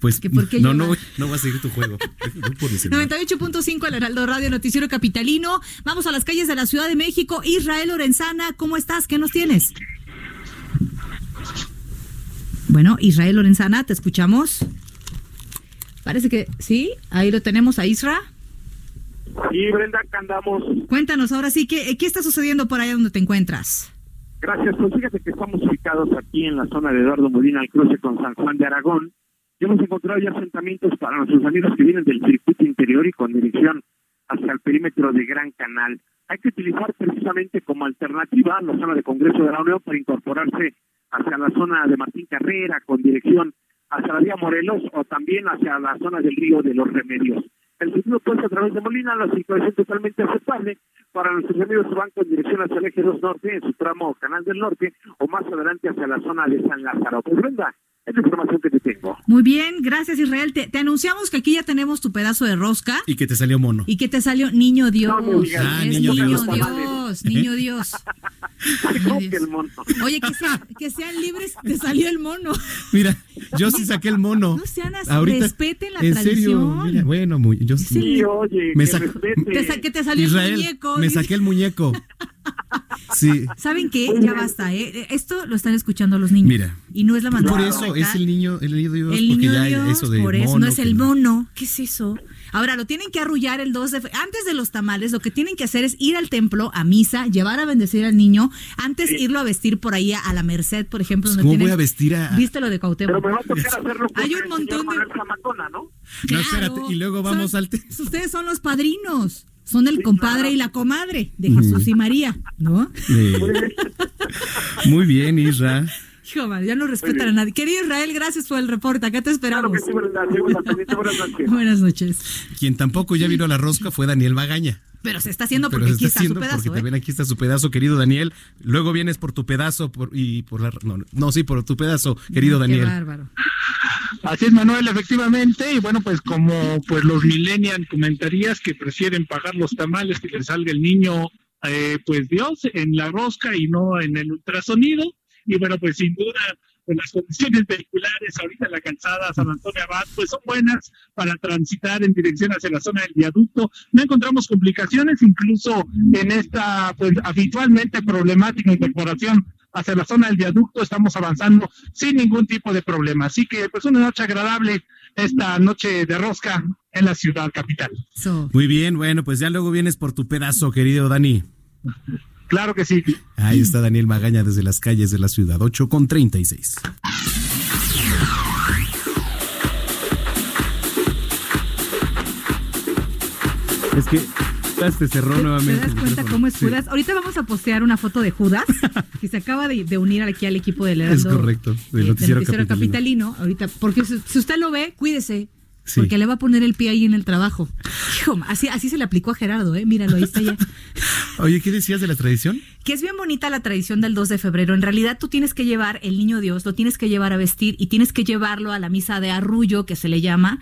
Pues ¿Que por qué no, no, no voy a seguir tu juego. No puedo decir nada. 98.5 el Heraldo Radio Noticiero Capitalino. Vamos a las calles de la Ciudad de México. Israel Lorenzana, ¿cómo estás? ¿Qué nos tienes? Bueno, Israel Lorenzana, te escuchamos. Parece que sí, ahí lo tenemos a Isra. Sí, Brenda, acá andamos. Cuéntanos ahora sí, ¿qué, qué está sucediendo por allá donde te encuentras? Gracias. Pues fíjate que estamos ubicados aquí en la zona de Eduardo Molina, al cruce con San Juan de Aragón. Y hemos encontrado ya asentamientos para nuestros amigos que vienen del circuito interior y con dirección hacia el perímetro de Gran Canal. Hay que utilizar precisamente como alternativa la zona de Congreso de la Unión para incorporarse hacia la zona de Martín Carrera con dirección hacia la vía Morelos o también hacia la zona del río de los Remedios. El sentido puesto a través de Molina, la situación totalmente aceptable para nuestros amigos que van con dirección hacia el eje 2 norte en su tramo Canal del Norte o más adelante hacia la zona de San Lázaro. Pues Brenda, es la información que te tengo. Muy bien, gracias Israel. Te, te anunciamos que aquí ya tenemos tu pedazo de rosca Y que te salió mono. y que te salió niño Dios. No. Ah, niño niño Dios. Dios, niño Dios. Oye, que, sea- que sean libres, te salió el mono. Mira, yo sí saqué el mono. No sean así, Ahorita, respeten la en serio, tradición. mira, bueno, muy, yo sí. Sí, oye, Me que. Te sa- que te salió Israel, el muñeco. me dice. saqué el muñeco. Sí, ¿Saben qué? Ya basta, ¿eh? Esto lo están escuchando los niños. Mira, Y no es la manera por eso correcta. es el niño, el niño Dios, El porque niño ya Dios, eso de por eso, mono, no es el mono. ¿Qué es eso? Ahora, lo tienen que arrullar el 2 de fe- Antes de los tamales, lo que tienen que hacer es ir al templo, a misa, llevar a bendecir al niño, antes irlo a vestir por ahí a, a la Merced, por ejemplo. Pues, donde ¿Cómo tienen- voy a vestir a...? Viste lo de Cuauhtémoc. Pero me va a tocar hacerlo con Hay un montón de- ¿no? Espérate, y luego vamos Son- al... te- Ustedes son los padrinos. Son el compadre y la comadre de Jesús y María, ¿no? Sí. Muy bien, Isra. Hijo, ya no respetan a nadie. Querido Israel, gracias por el reporte. Acá te esperamos. Claro que sí. Buenas noches. Buenas noches. Quien tampoco ya vino a la rosca fue Daniel Magaña. Pero se está haciendo porque aquí está su pedazo, porque ¿eh? también aquí está su pedazo, querido Daniel. Luego vienes por tu pedazo por, y por la... No, no, sí, por tu pedazo, querido Qué Daniel. bárbaro. Así es, Manuel, efectivamente, y bueno, pues como pues los millennials comentarías que prefieren pagar los tamales que les salga el niño, eh, pues Dios, en la rosca y no en el ultrasonido, y bueno, pues sin duda, pues las condiciones vehiculares ahorita en la calzada San Antonio Abad, pues son buenas para transitar en dirección hacia la zona del viaducto, no encontramos complicaciones, incluso en esta, pues habitualmente problemática incorporación hacia la zona del viaducto estamos avanzando sin ningún tipo de problema. Así que pues una noche agradable esta noche de rosca en la ciudad capital. Muy bien, bueno, pues ya luego vienes por tu pedazo, querido Dani. Claro que sí. Ahí está Daniel Magaña desde las calles de la ciudad, 8 con 36. Es que se cerró ¿Te, nuevamente. te das cuenta cómo es Sí, Judas? Ahorita vamos a postear una foto de Judas, que se acaba de, de unir aquí al equipo del Heraldo. Es correcto, del eh, noticiero capitalino. capitalino. Ahorita, porque si, si usted lo ve, cuídese. Sí. Porque le va a poner el pie ahí en el trabajo. Hijo, así, así se le aplicó a Gerardo, ¿eh? Míralo, ahí está ya. Oye, ¿qué decías de la tradición? Que es bien bonita la tradición del 2 de febrero. En realidad tú tienes que llevar el niño Dios, lo tienes que llevar a vestir y tienes que llevarlo a la misa de arrullo, que se le llama.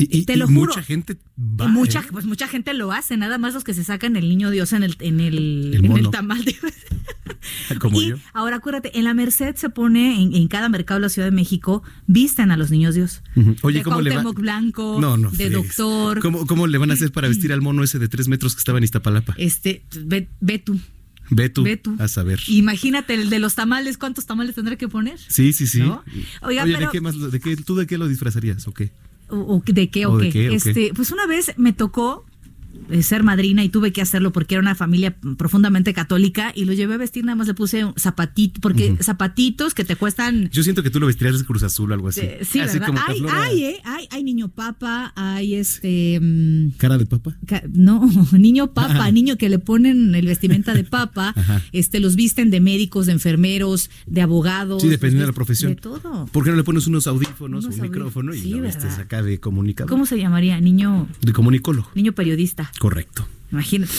Y, y- Te lo y juro. mucha gente va. Y mucha, ¿eh? pues mucha gente lo hace, nada más los que se sacan el niño Dios en el, en el, El en el tamal. de- Como y yo. ahora acuérdate, en la Merced se pone, en, en cada mercado de la Ciudad de México, visten a los niños Dios. Oye, de ¿cómo le va? Blanco, No, no. de doctor. ¿Cómo, ¿Cómo le van a hacer para vestir al mono ese de tres metros que estaba en Iztapalapa? Este, ve, ve tú. Ve tú, Ve tú. a saber. Imagínate el de los tamales, ¿cuántos tamales tendré que poner? Sí, sí, sí. ¿No? Oiga, Oye, pero- ¿de qué más, de qué, ¿tú de qué lo disfrazarías o qué? ¿O, o de qué o, ¿O de qué? Este, pues una vez me tocó ser madrina y tuve que hacerlo porque era una familia profundamente católica y lo llevé a vestir, nada más le puse un zapatito, porque zapatitos que te cuestan Yo siento que tú lo vestirías de Cruz Azul o algo así. eh, sí, así ¿verdad? como Hay, hay, eh, hay, hay niño papa, hay este mm, ¿Cara de papa? ca- no, niño papa, niño que le ponen el vestimenta de papa, este los visten de médicos, de enfermeros, de abogados. Sí, dependiendo de la profesión. De todo. ¿Por qué no le pones unos audífonos, Unos un micrófono y lo acá de comunicador? ¿Cómo se llamaría? Niño, De comunicólogo. niño periodista. Correcto. Imagínate.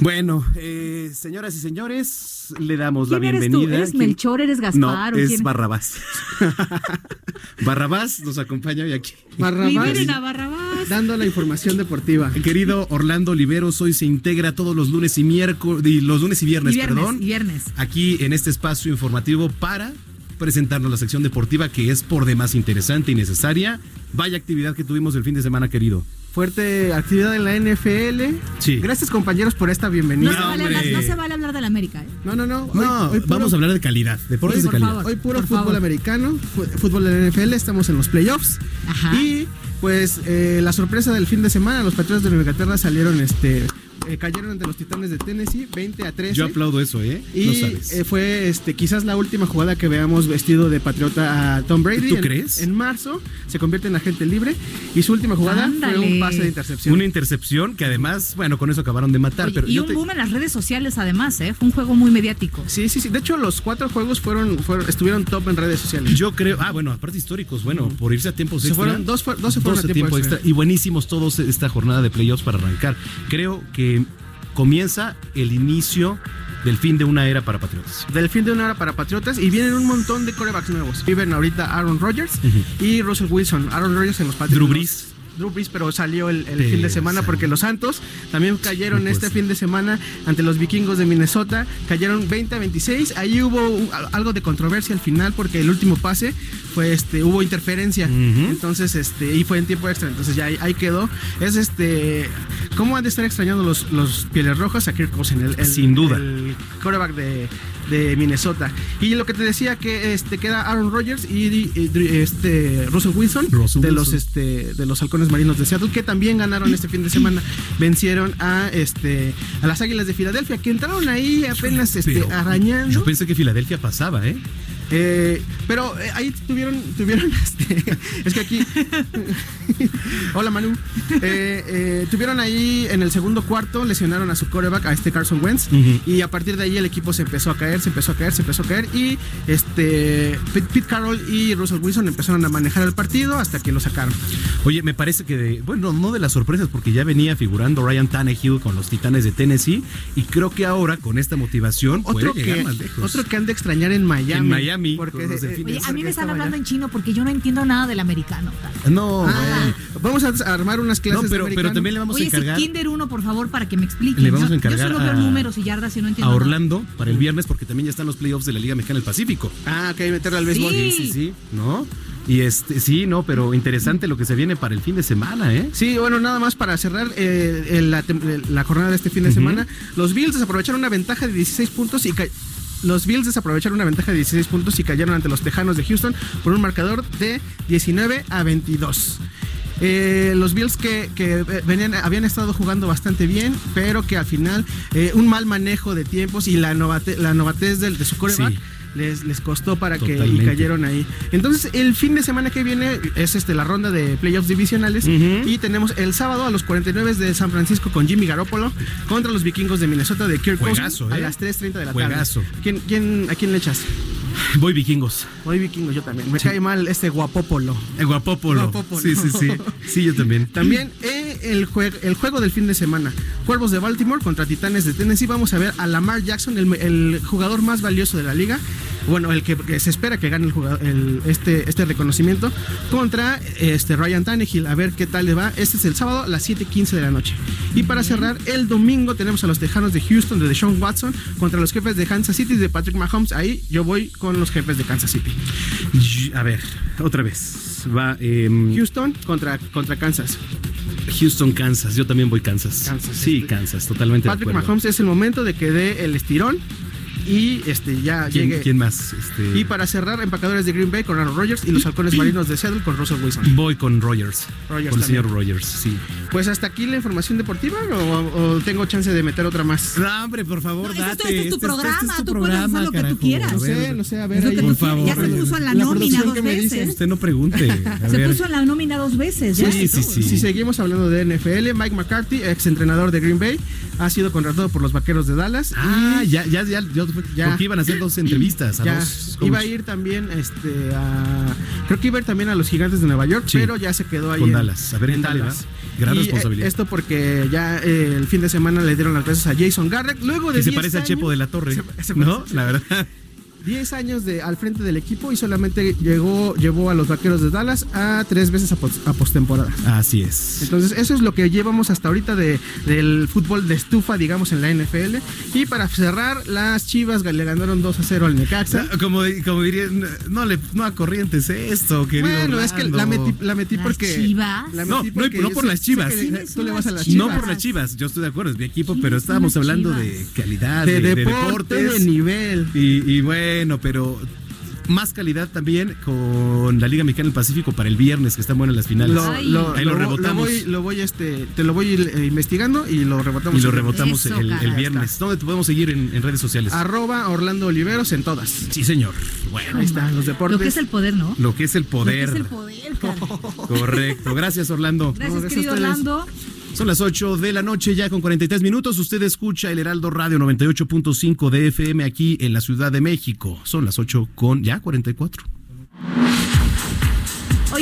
Bueno, eh, señoras y señores, le damos la ¿Quién eres tú? bienvenida. ¿Eres ¿Quién- Melchor? ¿Eres Gaspar? No, ¿O es quién? Barrabás. Barrabás nos acompaña hoy aquí. Liberen a Barrabás. Dando la información deportiva. Querido Orlando Oliveros, hoy se integra todos los lunes y miércoles, y los lunes y viernes, Y viernes, perdón, y viernes. aquí en este espacio informativo para presentarnos la sección deportiva que es por demás interesante y necesaria. Vaya actividad que tuvimos el fin de semana, querido. Fuerte actividad en la NFL. Sí. Gracias compañeros por esta No, bienvenida. se vale hablar, no se vale hablar de la América. ¿eh? No, no, no. No, Hoy- hoy puro- vamos a hablar de calidad, deportes hoy, de calidad. Hoy puro fútbol favor. americano, fútbol de la NFL, estamos en los playoffs. Ajá. Y pues eh, la sorpresa del fin de semana, los Patriotas de Nueva Inglaterra salieron, este, eh, cayeron ante los Titanes de Tennessee, 20 a 13. Yo aplaudo eso, ¿eh? Y no sabes. eh, fue este quizás la última jugada que veamos vestido de patriota a Tom Brady. ¿Tú En- crees? En marzo se convierte en agente libre y su última jugada fue un pase de intercepción. Una intercepción que además, bueno, con eso acabaron de matar. Oye, pero y yo un te- boom en las redes sociales además, ¿eh? Fue un juego muy mediático. Sí, sí, sí. De hecho, los cuatro juegos fueron, fueron estuvieron top en redes sociales. Yo creo, ah, bueno, aparte históricos, bueno, por irse a tiempos Se extra. fueron dos dos se fueron a tiempo extra. Y buenísimos todos esta jornada de playoffs para arrancar. Creo que comienza el inicio del fin de una era para Patriotas. Del fin de una hora para Patriotas y vienen un montón de corebacks nuevos. Viven ahorita Aaron Rodgers y Russell Wilson. Aaron Rodgers en los. Drew Brees. Drew Brees, pero salió el, fin de semana porque los Santos también cayeron No este fin de semana ante los vikingos de Minnesota. Cayeron 20 a 26. Ahí hubo un- algo de controversia al final porque el último pase fue este hubo interferencia. Entonces, este, y fue en tiempo extra. Entonces ya ahí, ahí quedó. Es este. ¿Cómo han de estar extrañando los, los pieles rojas a Kirk Cousins, el, el- Sin duda. el quarterback de, de Minnesota. Y lo que te decía que este queda Aaron Rodgers y, y- y este Russell Wilson Russell de Wilson. los este de los halcones marinos de Seattle que también ganaron este fin de semana. Vencieron a este a las Águilas de Filadelfia que entraron ahí apenas este Pero arañando. Yo pensé que Filadelfia pasaba, ¿eh? Eh, pero eh, ahí tuvieron, tuvieron este, es que aquí, hola Manu, Eh, tuvieron ahí en el segundo cuarto, lesionaron a su coreback, a este Carson Wentz, y a partir de ahí el equipo se empezó a caer, se empezó a caer, se empezó a caer, y este Pete, Pete Carroll y Russell Wilson empezaron a manejar el partido hasta que lo sacaron. Oye, me parece que, de- bueno, no de las sorpresas, porque ya venía figurando Ryan Tannehill con los Titanes de Tennessee, y creo que ahora con esta motivación puede Otro llegar que, más lejos. otro que han de extrañar en Miami. En Miami, porque, los eh. Oye, a mí me están hablando allá. en chino porque yo no entiendo nada del americano. No, Ah, vamos a armar unas clases No, pero, de pero americano. también le vamos Oye, a ese encargar Kinder 1, por favor, para que me explique. Le vamos a Yo- encargar Yo solo veo a- números y yardas y no a entiendo nada. Orlando para el viernes, porque también ya están los playoffs de la Liga Mexicana del Pacífico. Ah, ok, meterle al béisbol. Sí. Sí, sí, ¿no? Y este, sí, no, pero interesante lo que se viene para el fin de semana, ¿eh? Sí, bueno, nada más para cerrar eh, la, jornada de este fin de semana. Los Bills desaprovecharon una ventaja de 16 puntos y ca- los Bills desaprovecharon una ventaja de 16 puntos y cayeron ante los Tejanos de Houston por un marcador de 19 a 22. Eh, los Bills que, eh, venían, habían estado jugando bastante bien, pero que al final eh, un mal manejo de tiempos y la, novate- la novatez del- de su coreback. Les, les costó para que y cayeron ahí. Entonces, el fin de semana que viene es este la ronda de playoffs divisionales y tenemos el sábado a los 49 de San Francisco con Jimmy Garoppolo contra los vikingos de Minnesota de Kirk a ¿eh? las 3.30 de la tarde. ¿Quién, quién, ¿A quién le echas? Voy vikingos. Hoy vikingos yo también. Me cae mal este guapópolo. El guapópolo. Guapópolo. Sí, sí, sí. Sí, yo también. También eh, el, jue- el juego del fin de semana. Cuervos de Baltimore contra Titanes de Tennessee. Vamos a ver a Lamar Jackson, el, el jugador más valioso de la liga. Bueno, el que, que se espera que gane el jugador, el- este, este reconocimiento contra este Ryan Tannehill. A ver qué tal le va. Este es el sábado a las 7:15 de la noche. Y para cerrar, el domingo tenemos a los Tejanos de Houston de Deshaun Watson contra los jefes de Kansas City de Patrick Mahomes. Ahí yo voy con los jefes de Kansas City. A ver, otra vez. Va em, Houston contra, contra Kansas. Houston, Kansas. Yo también voy Kansas. Kansas, sí, este. Kansas, totalmente. Patrick. Mahomes es el momento de que dé el estirón y este ya ¿Quién, llegue. quién más? Este, Y para cerrar, empacadores de Green Bay con Aaron Rodgers y los halcones marinos de Seattle con Russell Wilson. Voy con Rogers. Rogers con el señor. Rogers, sí. Pues hasta aquí la información deportiva o, o tengo chance de meter otra más. No, hombre, por favor, este es tu- este es tu programa, tú puedes hacer lo que tú quieras. No sé, no sé, a ver. Lo ahí- por favor. Ya se puso en la, La nómina dos veces. dice. Usted no pregunte. A Se ver. puso en la nómina dos veces. ya Sí, y sí, sí. Si seguimos hablando de NFL, Mike McCarthy, ex entrenador de Green Bay, ha sido contratado por los vaqueros de Dallas. Ah, ya, ya, ya, yo- Ya. Porque iban a hacer dos entrevistas a Ya, dos iba a ir también este, a. Creo que iba a ir también a los gigantes de Nueva York, Sí. pero ya se quedó ahí. Con en- Dallas. A ver, en Dallas. va. Gran Y, eh, responsabilidad. esto porque ya eh, el fin de semana le dieron las gracias a Jason Garrett. Luego de Que se 10 parece años- Chepo de la Torre. Se- se ¿No? La verdad. 10 años de, al frente del equipo y solamente llegó, llevó a los vaqueros de Dallas a tres veces a, pos- a postemporada. Así es. Entonces, eso es lo que llevamos hasta ahorita de, del fútbol de estufa, digamos, en la NFL. Y para cerrar, las Chivas le ganaron 2 a 0 al Necaxa. Como, como dirían, no, le, no a corrientes esto, querido. Bueno, es que la metí, la metí ¿Las porque. Chivas? la No, metí no, porque no por sé- las Chivas. que ¿Quiénes tú le vas a las Chivas? No por las chivas, yo estoy de acuerdo, es mi equipo, ¿Quiénes pero estábamos hablando Chivas? de calidad, De, de, de deporte, deportes. de nivel. Y, y bueno, pero más calidad también con la Liga Mexicana del Pacífico para el viernes, que están buenas las finales. Lo, Ahí lo lo- rebotamos. Lo voy, lo voy, este, te lo voy eh, investigando y lo rebotamos. y lo rebotamos Eso, el, viernes. ¿Dónde te podemos seguir en, en redes sociales? Arroba Orlando Oliveros en todas. Sí, señor. Bueno, Ahí están los deportes. Lo que es el poder, ¿no? lo que es el Lo que poder. es el poder, cara. Correcto. Gracias, Orlando. Gracias, gracias a querido ustedes. Orlando. Son las 8 de la noche ya con 43 minutos. Usted escucha el Heraldo Radio 98.5 de FM aquí en la Ciudad de México. Son las 8 con ya 44.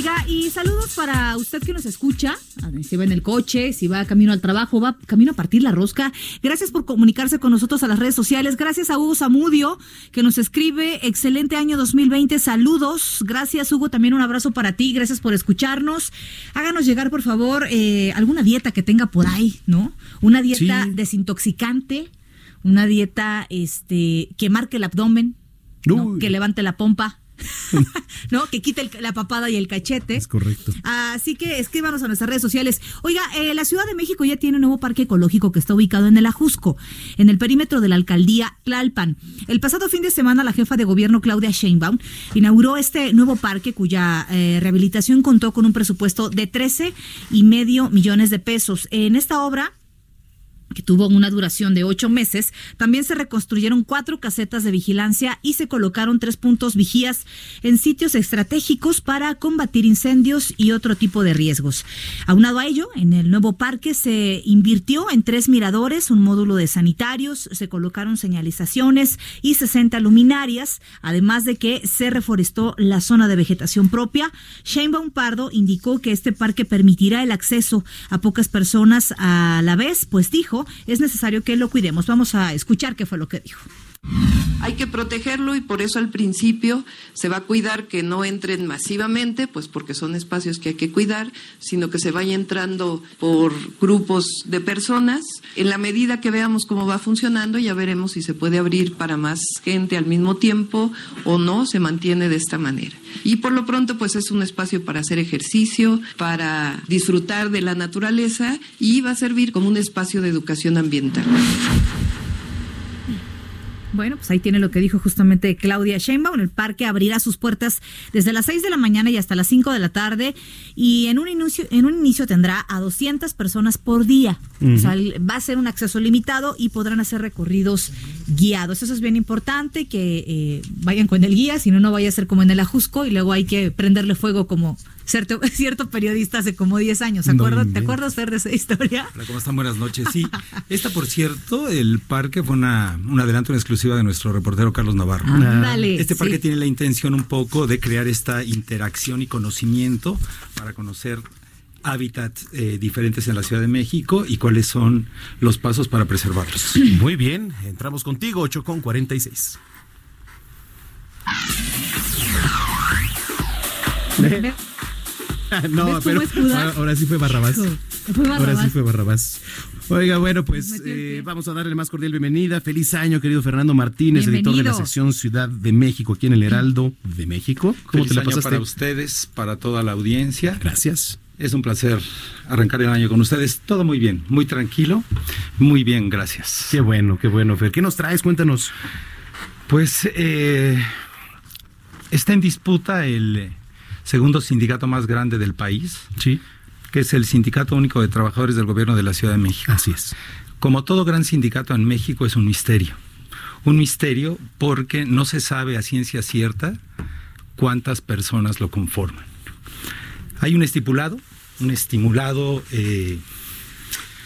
Oiga, y saludos para usted que nos escucha, si va en el coche, si va camino al trabajo, va camino a partir la rosca. Gracias por comunicarse con nosotros a las redes sociales. Gracias a Hugo Zamudio, que nos escribe, excelente año 2020, saludos. Gracias Hugo, también un abrazo para ti, gracias por escucharnos. Háganos llegar, por favor, eh, alguna dieta que tenga por ahí, ¿no? Una dieta Sí. desintoxicante, una dieta este que marque el abdomen, que levante la pompa. ¿No? Que quite el- la papada y el cachete. Es correcto. Así que escríbanos a nuestras redes sociales. Oiga, eh, la Ciudad de México ya tiene un nuevo parque ecológico que está ubicado en el Ajusco, en el perímetro de la alcaldía Tlalpan. El pasado fin de semana, la jefa de gobierno Claudia Sheinbaum inauguró este nuevo parque cuya eh, rehabilitación contó con un presupuesto de 13 y medio millones de pesos. En esta obra que tuvo una duración de ocho meses, también se reconstruyeron cuatro casetas de vigilancia y se colocaron tres puntos vigías en sitios estratégicos para combatir incendios y otro tipo de riesgos. Aunado a ello, en el nuevo parque se invirtió en tres miradores, un módulo de sanitarios, se colocaron señalizaciones y 60 luminarias, además de que se reforestó la zona de vegetación propia. Sheinbaum Pardo indicó que este parque permitirá el acceso a pocas personas a la vez, pues dijo, es necesario que lo cuidemos. Vamos a escuchar qué fue lo que dijo. Hay que protegerlo y por eso al principio se va a cuidar que no entren masivamente, pues porque son espacios que hay que cuidar, sino que se vaya entrando por grupos de personas. En la medida que veamos cómo va funcionando, ya veremos si se puede abrir para más gente al mismo tiempo o no, se mantiene de esta manera. Y por lo pronto, pues es un espacio para hacer ejercicio, para disfrutar de la naturaleza y va a servir como un espacio de educación ambiental. Bueno, pues ahí tiene lo que dijo justamente Claudia Sheinbaum. El parque abrirá sus puertas desde las 6 de la mañana y hasta las 5 de la tarde y en un inicio, en un inicio tendrá a 200 personas por día. O sea, va a ser un acceso limitado y podrán hacer recorridos guiados. Eso es bien importante, que eh, vayan con el guía, si no, no vaya a ser como en el Ajusco y luego hay que prenderle fuego como cierto, cierto periodista hace como 10 años. ¿Se No acuerda- ¿Te acuerdas, Fer, de esa historia? Hola, ¿cómo están? Buenas noches. Sí, esta, por cierto, el parque fue una, un adelanto en exclusiva de nuestro reportero Carlos Navarro. Ándale, Este parque sí. tiene la intención un poco de crear esta interacción y conocimiento para conocer hábitats eh, diferentes en la Ciudad de México y cuáles son los pasos para preservarlos. Muy bien, entramos contigo, 8 con 46. no, ¿Ves pero ahora, ahora sí fue Barrabás. Fue Barrabás. Ahora sí fue Barrabás. Oiga, bueno, pues el eh, vamos a darle más cordial bienvenida. Feliz año, querido Fernando Martínez, editor de la sección Ciudad de México, aquí en el Heraldo de México. ¿Cómo Feliz te la año pasaste? para ustedes, para toda la audiencia. Gracias. Es un placer arrancar el año con ustedes. Todo muy bien, muy tranquilo. Muy bien, gracias. Qué bueno, qué bueno, Fer. ¿Qué nos traes? Cuéntanos. Pues eh, está en disputa el segundo sindicato más grande del país. Sí. Que es el Sindicato Único de Trabajadores del Gobierno de la Ciudad de México. Así es. Como todo gran sindicato en México es un misterio. Un misterio porque no se sabe a ciencia cierta cuántas personas lo conforman. Hay un estipulado, un estimulado, eh,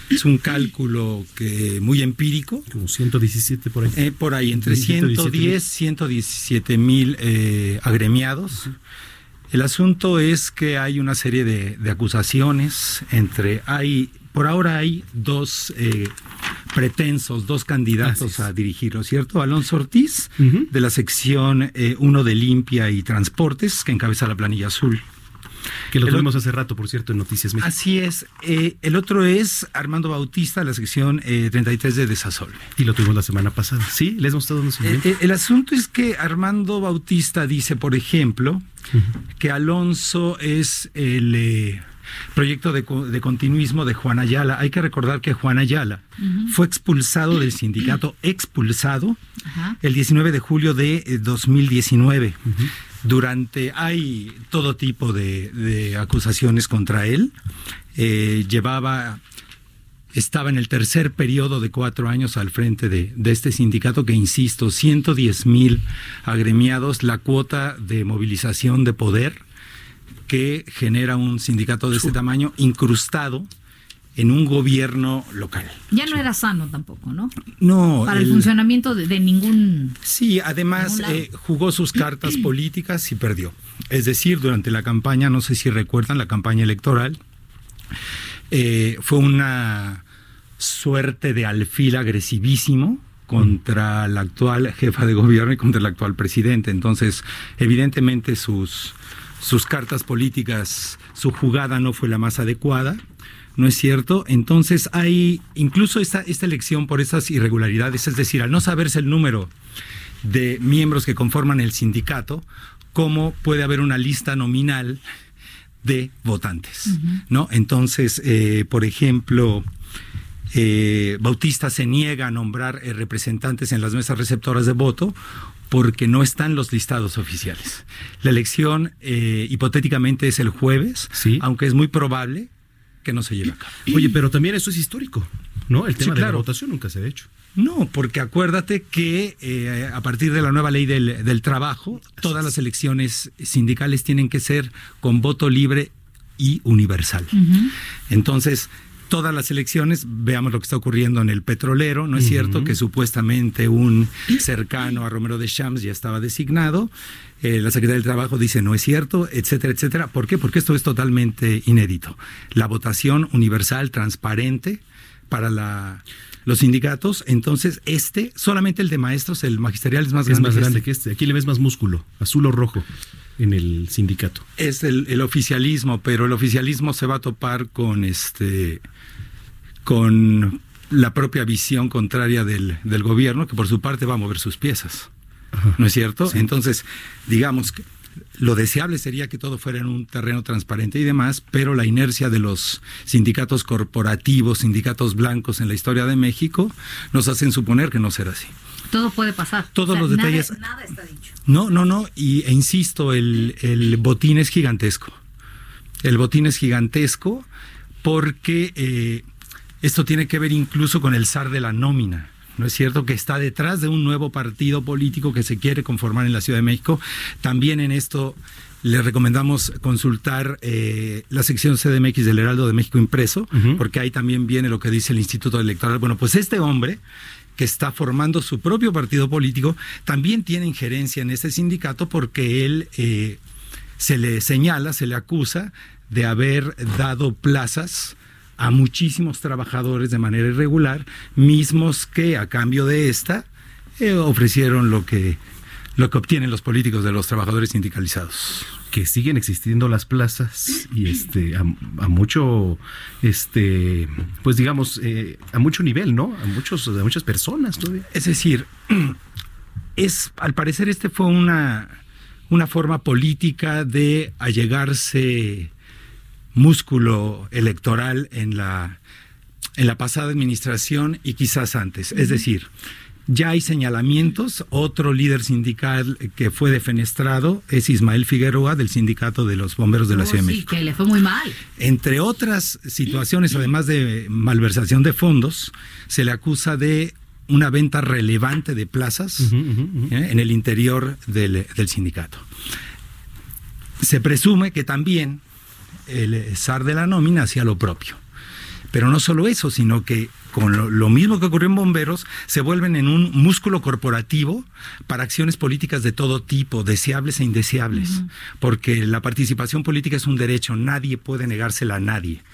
es un cálculo que muy empírico. Como 117 por ahí. Eh, por ahí, entre 110 117 mil eh, agremiados. El asunto es que hay una serie de, de acusaciones entre hay por ahora hay dos eh, pretensos, dos candidatos a dirigirlo, ¿cierto? Alonso Ortiz, de la sección 1 de Limpia y Transportes, que encabeza la planilla azul. Que lo El tuvimos hace rato, por cierto, en Noticias México. Así es. Eh, el otro es Armando Bautista, de la sección eh, 33 de Desasolve. Y lo tuvimos la semana pasada. Sí, les hemos estado dando Eh, seguimiento. eh, el asunto es que Armando Bautista dice, por ejemplo, que Alonso es el eh, proyecto de, co- de continuismo de Juan Ayala. Hay que recordar que Juan Ayala fue expulsado del sindicato, expulsado el 19 de julio de eh, 2019. Durante, hay todo tipo de, de acusaciones contra él. Eh, llevaba, estaba en el tercer periodo de cuatro años al frente de, de este sindicato que, insisto, 110 mil agremiados, la cuota de movilización de poder que genera un sindicato de este tamaño incrustado en un gobierno local. Ya no era sano tampoco, ¿no? No, Para el, el- funcionamiento de, de ningún... Sí, además Ningún eh, jugó sus cartas políticas y perdió. Es decir, durante la campaña, no sé si recuerdan, la campaña electoral, eh, fue una suerte de alfil agresivísimo contra la actual jefa de gobierno y contra el actual presidente. Entonces, evidentemente sus, sus cartas políticas, su jugada no fue la más adecuada. ¿No es cierto? Entonces hay incluso esta, esta elección por esas irregularidades, es decir, al no saberse el número de miembros que conforman el sindicato, cómo puede haber una lista nominal de votantes, ¿no? Entonces, eh, por ejemplo, eh, Bautista se niega a nombrar eh, representantes en las mesas receptoras de voto porque no están los listados oficiales. La elección eh, hipotéticamente es el jueves, aunque es muy probable que no se lleve a cabo. Oye, pero también eso es histórico, ¿no? El Sí, tema de la votación nunca se ha hecho. No, porque acuérdate que eh, a partir de la nueva ley del, del trabajo, todas las elecciones sindicales tienen que ser con voto libre y universal. Entonces, todas las elecciones, veamos lo que está ocurriendo en el petrolero, ¿no es cierto? Que supuestamente un cercano a Romero de Champs ya estaba designado. Eh, la Secretaría del Trabajo dice no es cierto, etcétera, etcétera. ¿Por qué? Porque esto es totalmente inédito. La votación universal, transparente para la, los sindicatos. Entonces, este, solamente el de maestros, el magisterial es más es grande. más que grande este. que este. Aquí le ves más músculo, azul o rojo, en el sindicato. es el, el oficialismo, pero el oficialismo se va a topar con este con la propia visión contraria del, del gobierno, que por su parte va a mover sus piezas. ¿No es cierto? Entonces, digamos que lo deseable sería que todo fuera en un terreno transparente y demás, pero la inercia de los sindicatos corporativos, sindicatos blancos en la historia de México, nos hacen suponer que no será así. Todo puede pasar. Todos los detalles- Nada, está dicho. No, no, no, y, e insisto, el, el botín es gigantesco. El botín es gigantesco porque eh, esto tiene que ver incluso con el zar de la nómina. ¿No es cierto? Que está detrás de un nuevo partido político que se quiere conformar en la Ciudad de México. También en esto le recomendamos consultar eh, la sección CDMX del Heraldo de México impreso, porque ahí también viene lo que dice el Instituto Electoral. Bueno, pues este hombre que está formando su propio partido político, también tiene injerencia en este sindicato porque él eh, se le señala, se le acusa de haber dado plazas a muchísimos trabajadores de manera irregular, mismos que a cambio de esta eh, ofrecieron lo que lo que obtienen los políticos de los trabajadores sindicalizados. Que siguen existiendo las plazas y este a, a mucho, este, pues digamos, eh, a mucho nivel, ¿no? A muchos, a muchas personas todavía. Es decir, es, al parecer este fue una, una forma política de allegarse músculo electoral en la, en la pasada administración y quizás antes. Es decir, ya hay señalamientos. Otro líder sindical que fue defenestrado es Ismael Figueroa del Sindicato de los Bomberos de la Oh, Ciudad de sí, México. que le fue muy mal. Entre otras situaciones, además de malversación de fondos, se le acusa de una venta relevante de plazas ¿eh? en el interior del, del sindicato. Se presume que también el zar de la nómina hacía lo propio. Pero no solo eso, sino que con lo, lo, mismo que ocurrió en bomberos, se vuelven en un músculo corporativo para acciones políticas de todo tipo, deseables e indeseables, uh -huh. porque la participación política es un derecho, nadie puede negársela a nadie.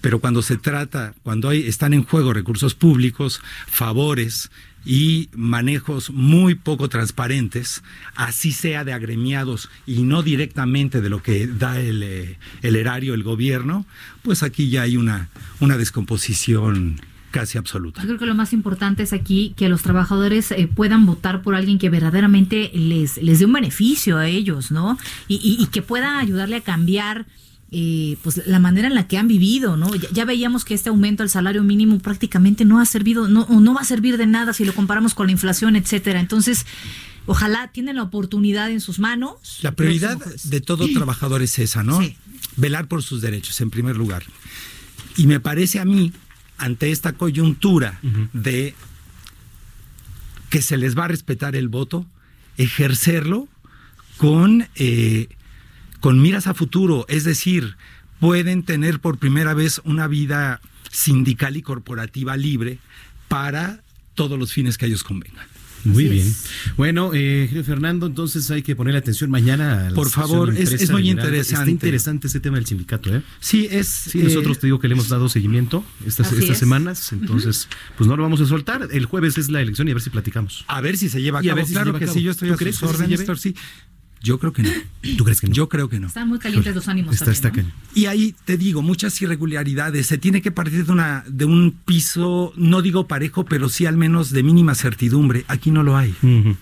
Pero cuando se trata, cuando hay, están en juego recursos públicos, favores y manejos muy poco transparentes, así sea de agremiados y no directamente de lo que da el, el erario, el gobierno, pues aquí ya hay una, una descomposición casi absoluta. Yo creo que lo más importante es aquí que los trabajadores eh, puedan votar por alguien que verdaderamente les, les dé un beneficio a ellos, ¿no? Y, y, y que pueda ayudarle a cambiar eh, pues la manera en la que han vivido, ¿no? Ya, ya, veíamos que este aumento al salario mínimo prácticamente no ha servido, no, no va a servir de nada si lo comparamos con la inflación, etcétera. Entonces, ojalá tienen la oportunidad en sus manos. La prioridad de todo trabajador es esa, ¿no? Sí. Velar por sus derechos, en primer lugar. Y me parece a mí, ante esta coyuntura uh -huh. de que se les va a respetar el voto, ejercerlo con eh, con miras a futuro, es decir, pueden tener por primera vez una vida sindical y corporativa libre para todos los fines que a ellos convengan. Muy Así bien. Es. Bueno, eh, Fernando, entonces hay que ponerle atención mañana. A Por favor, es, es, muy interesante. Está interesante ese tema del sindicato, ¿eh? Sí, es. Sí, eh, nosotros te digo que le hemos dado seguimiento estas, estas semanas, entonces, uh -huh. pues no lo vamos a soltar. El jueves es la elección y a ver si platicamos. A ver si se lleva a y cabo. A ver si claro se lleva que a cabo. sí, yo estoy ¿Tú a sus órdenes, sí. Yo creo que no. ¿Tú crees que no? Yo creo que no. Están muy calientes los ánimos. Está, también, está ¿no? Y ahí te digo, muchas irregularidades. Se tiene que partir de, una, de un piso, no digo parejo, pero sí al menos de mínima certidumbre. Aquí no lo hay. Uh -huh.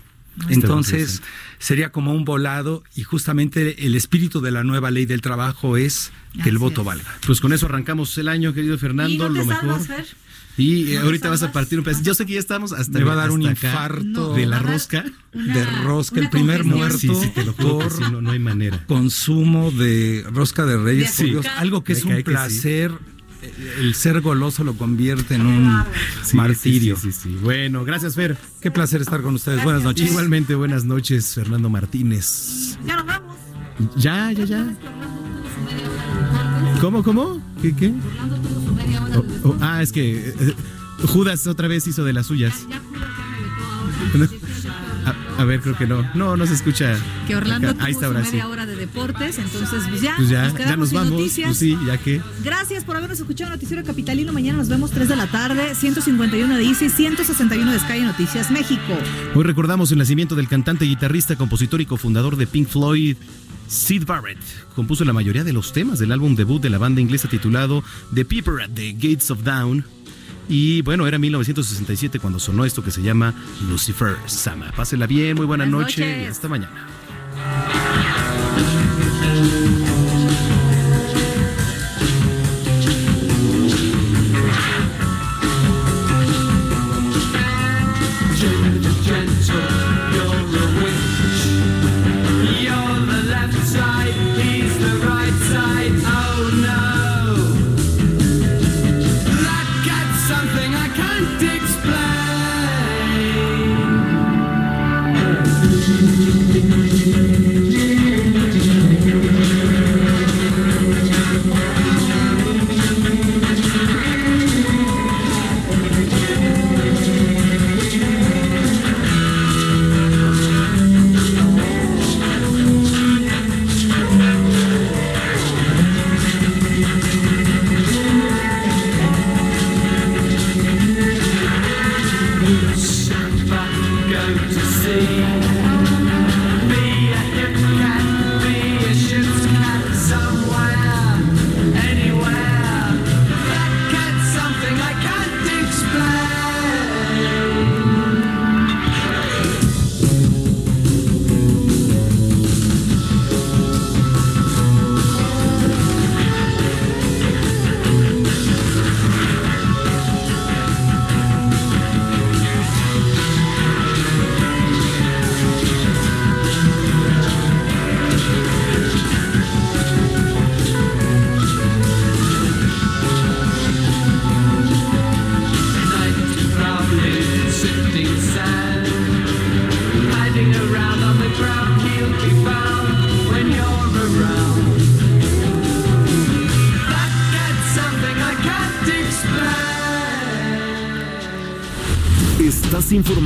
Entonces, sería como un volado y justamente el espíritu de la nueva ley del trabajo es que Así el voto es. valga. Pues con eso arrancamos el año, querido Fernando, ¿Y no te lo mejor. salvas, Fer? Y eh, ¿No ahorita vas a partir un pedazo. Yo sé que ya estamos hasta Me va a dar un infarto de la rosca. una- de rosca, el primer muerto Sí, sí, te lo juro que por sí, no, no hay manera. consumo de rosca de reyes, De Dios. algo que Me es un placer. eh, El ser goloso lo convierte en un Sí, martirio. Sí, sí, sí, sí. Bueno, gracias, Fer. Qué placer estar con ustedes. Buenas noches. Igualmente, buenas noches, Fernando Martínez. Ya nos vamos. Ya, ya, ya. ¿Cómo, cómo? ¿Qué, qué? Oh, oh, ah, es que eh, Judas otra vez hizo de las suyas. A, a ver, creo que no. No, no se escucha. Que Orlando acá. Ahí está su media hora de deportes, entonces pues ya, Pues ya, nos ya quedamos nos sin vamos. noticias. Pues sí, ya que. Gracias por habernos escuchado Noticiero Capitalino. Mañana nos vemos 3 de la tarde, 151 de Easy, 161 de Sky Noticias México. Hoy recordamos el nacimiento del cantante, guitarrista, compositor y cofundador de Pink Floyd, Sid Barrett. Compuso la mayoría de los temas del álbum debut de la banda inglesa titulado The People at the Gates of Down. Y bueno, era 1967 cuando sonó esto que se llama Lucifer Sama. Pásela bien, muy buena Buenas noche noches. y hasta mañana.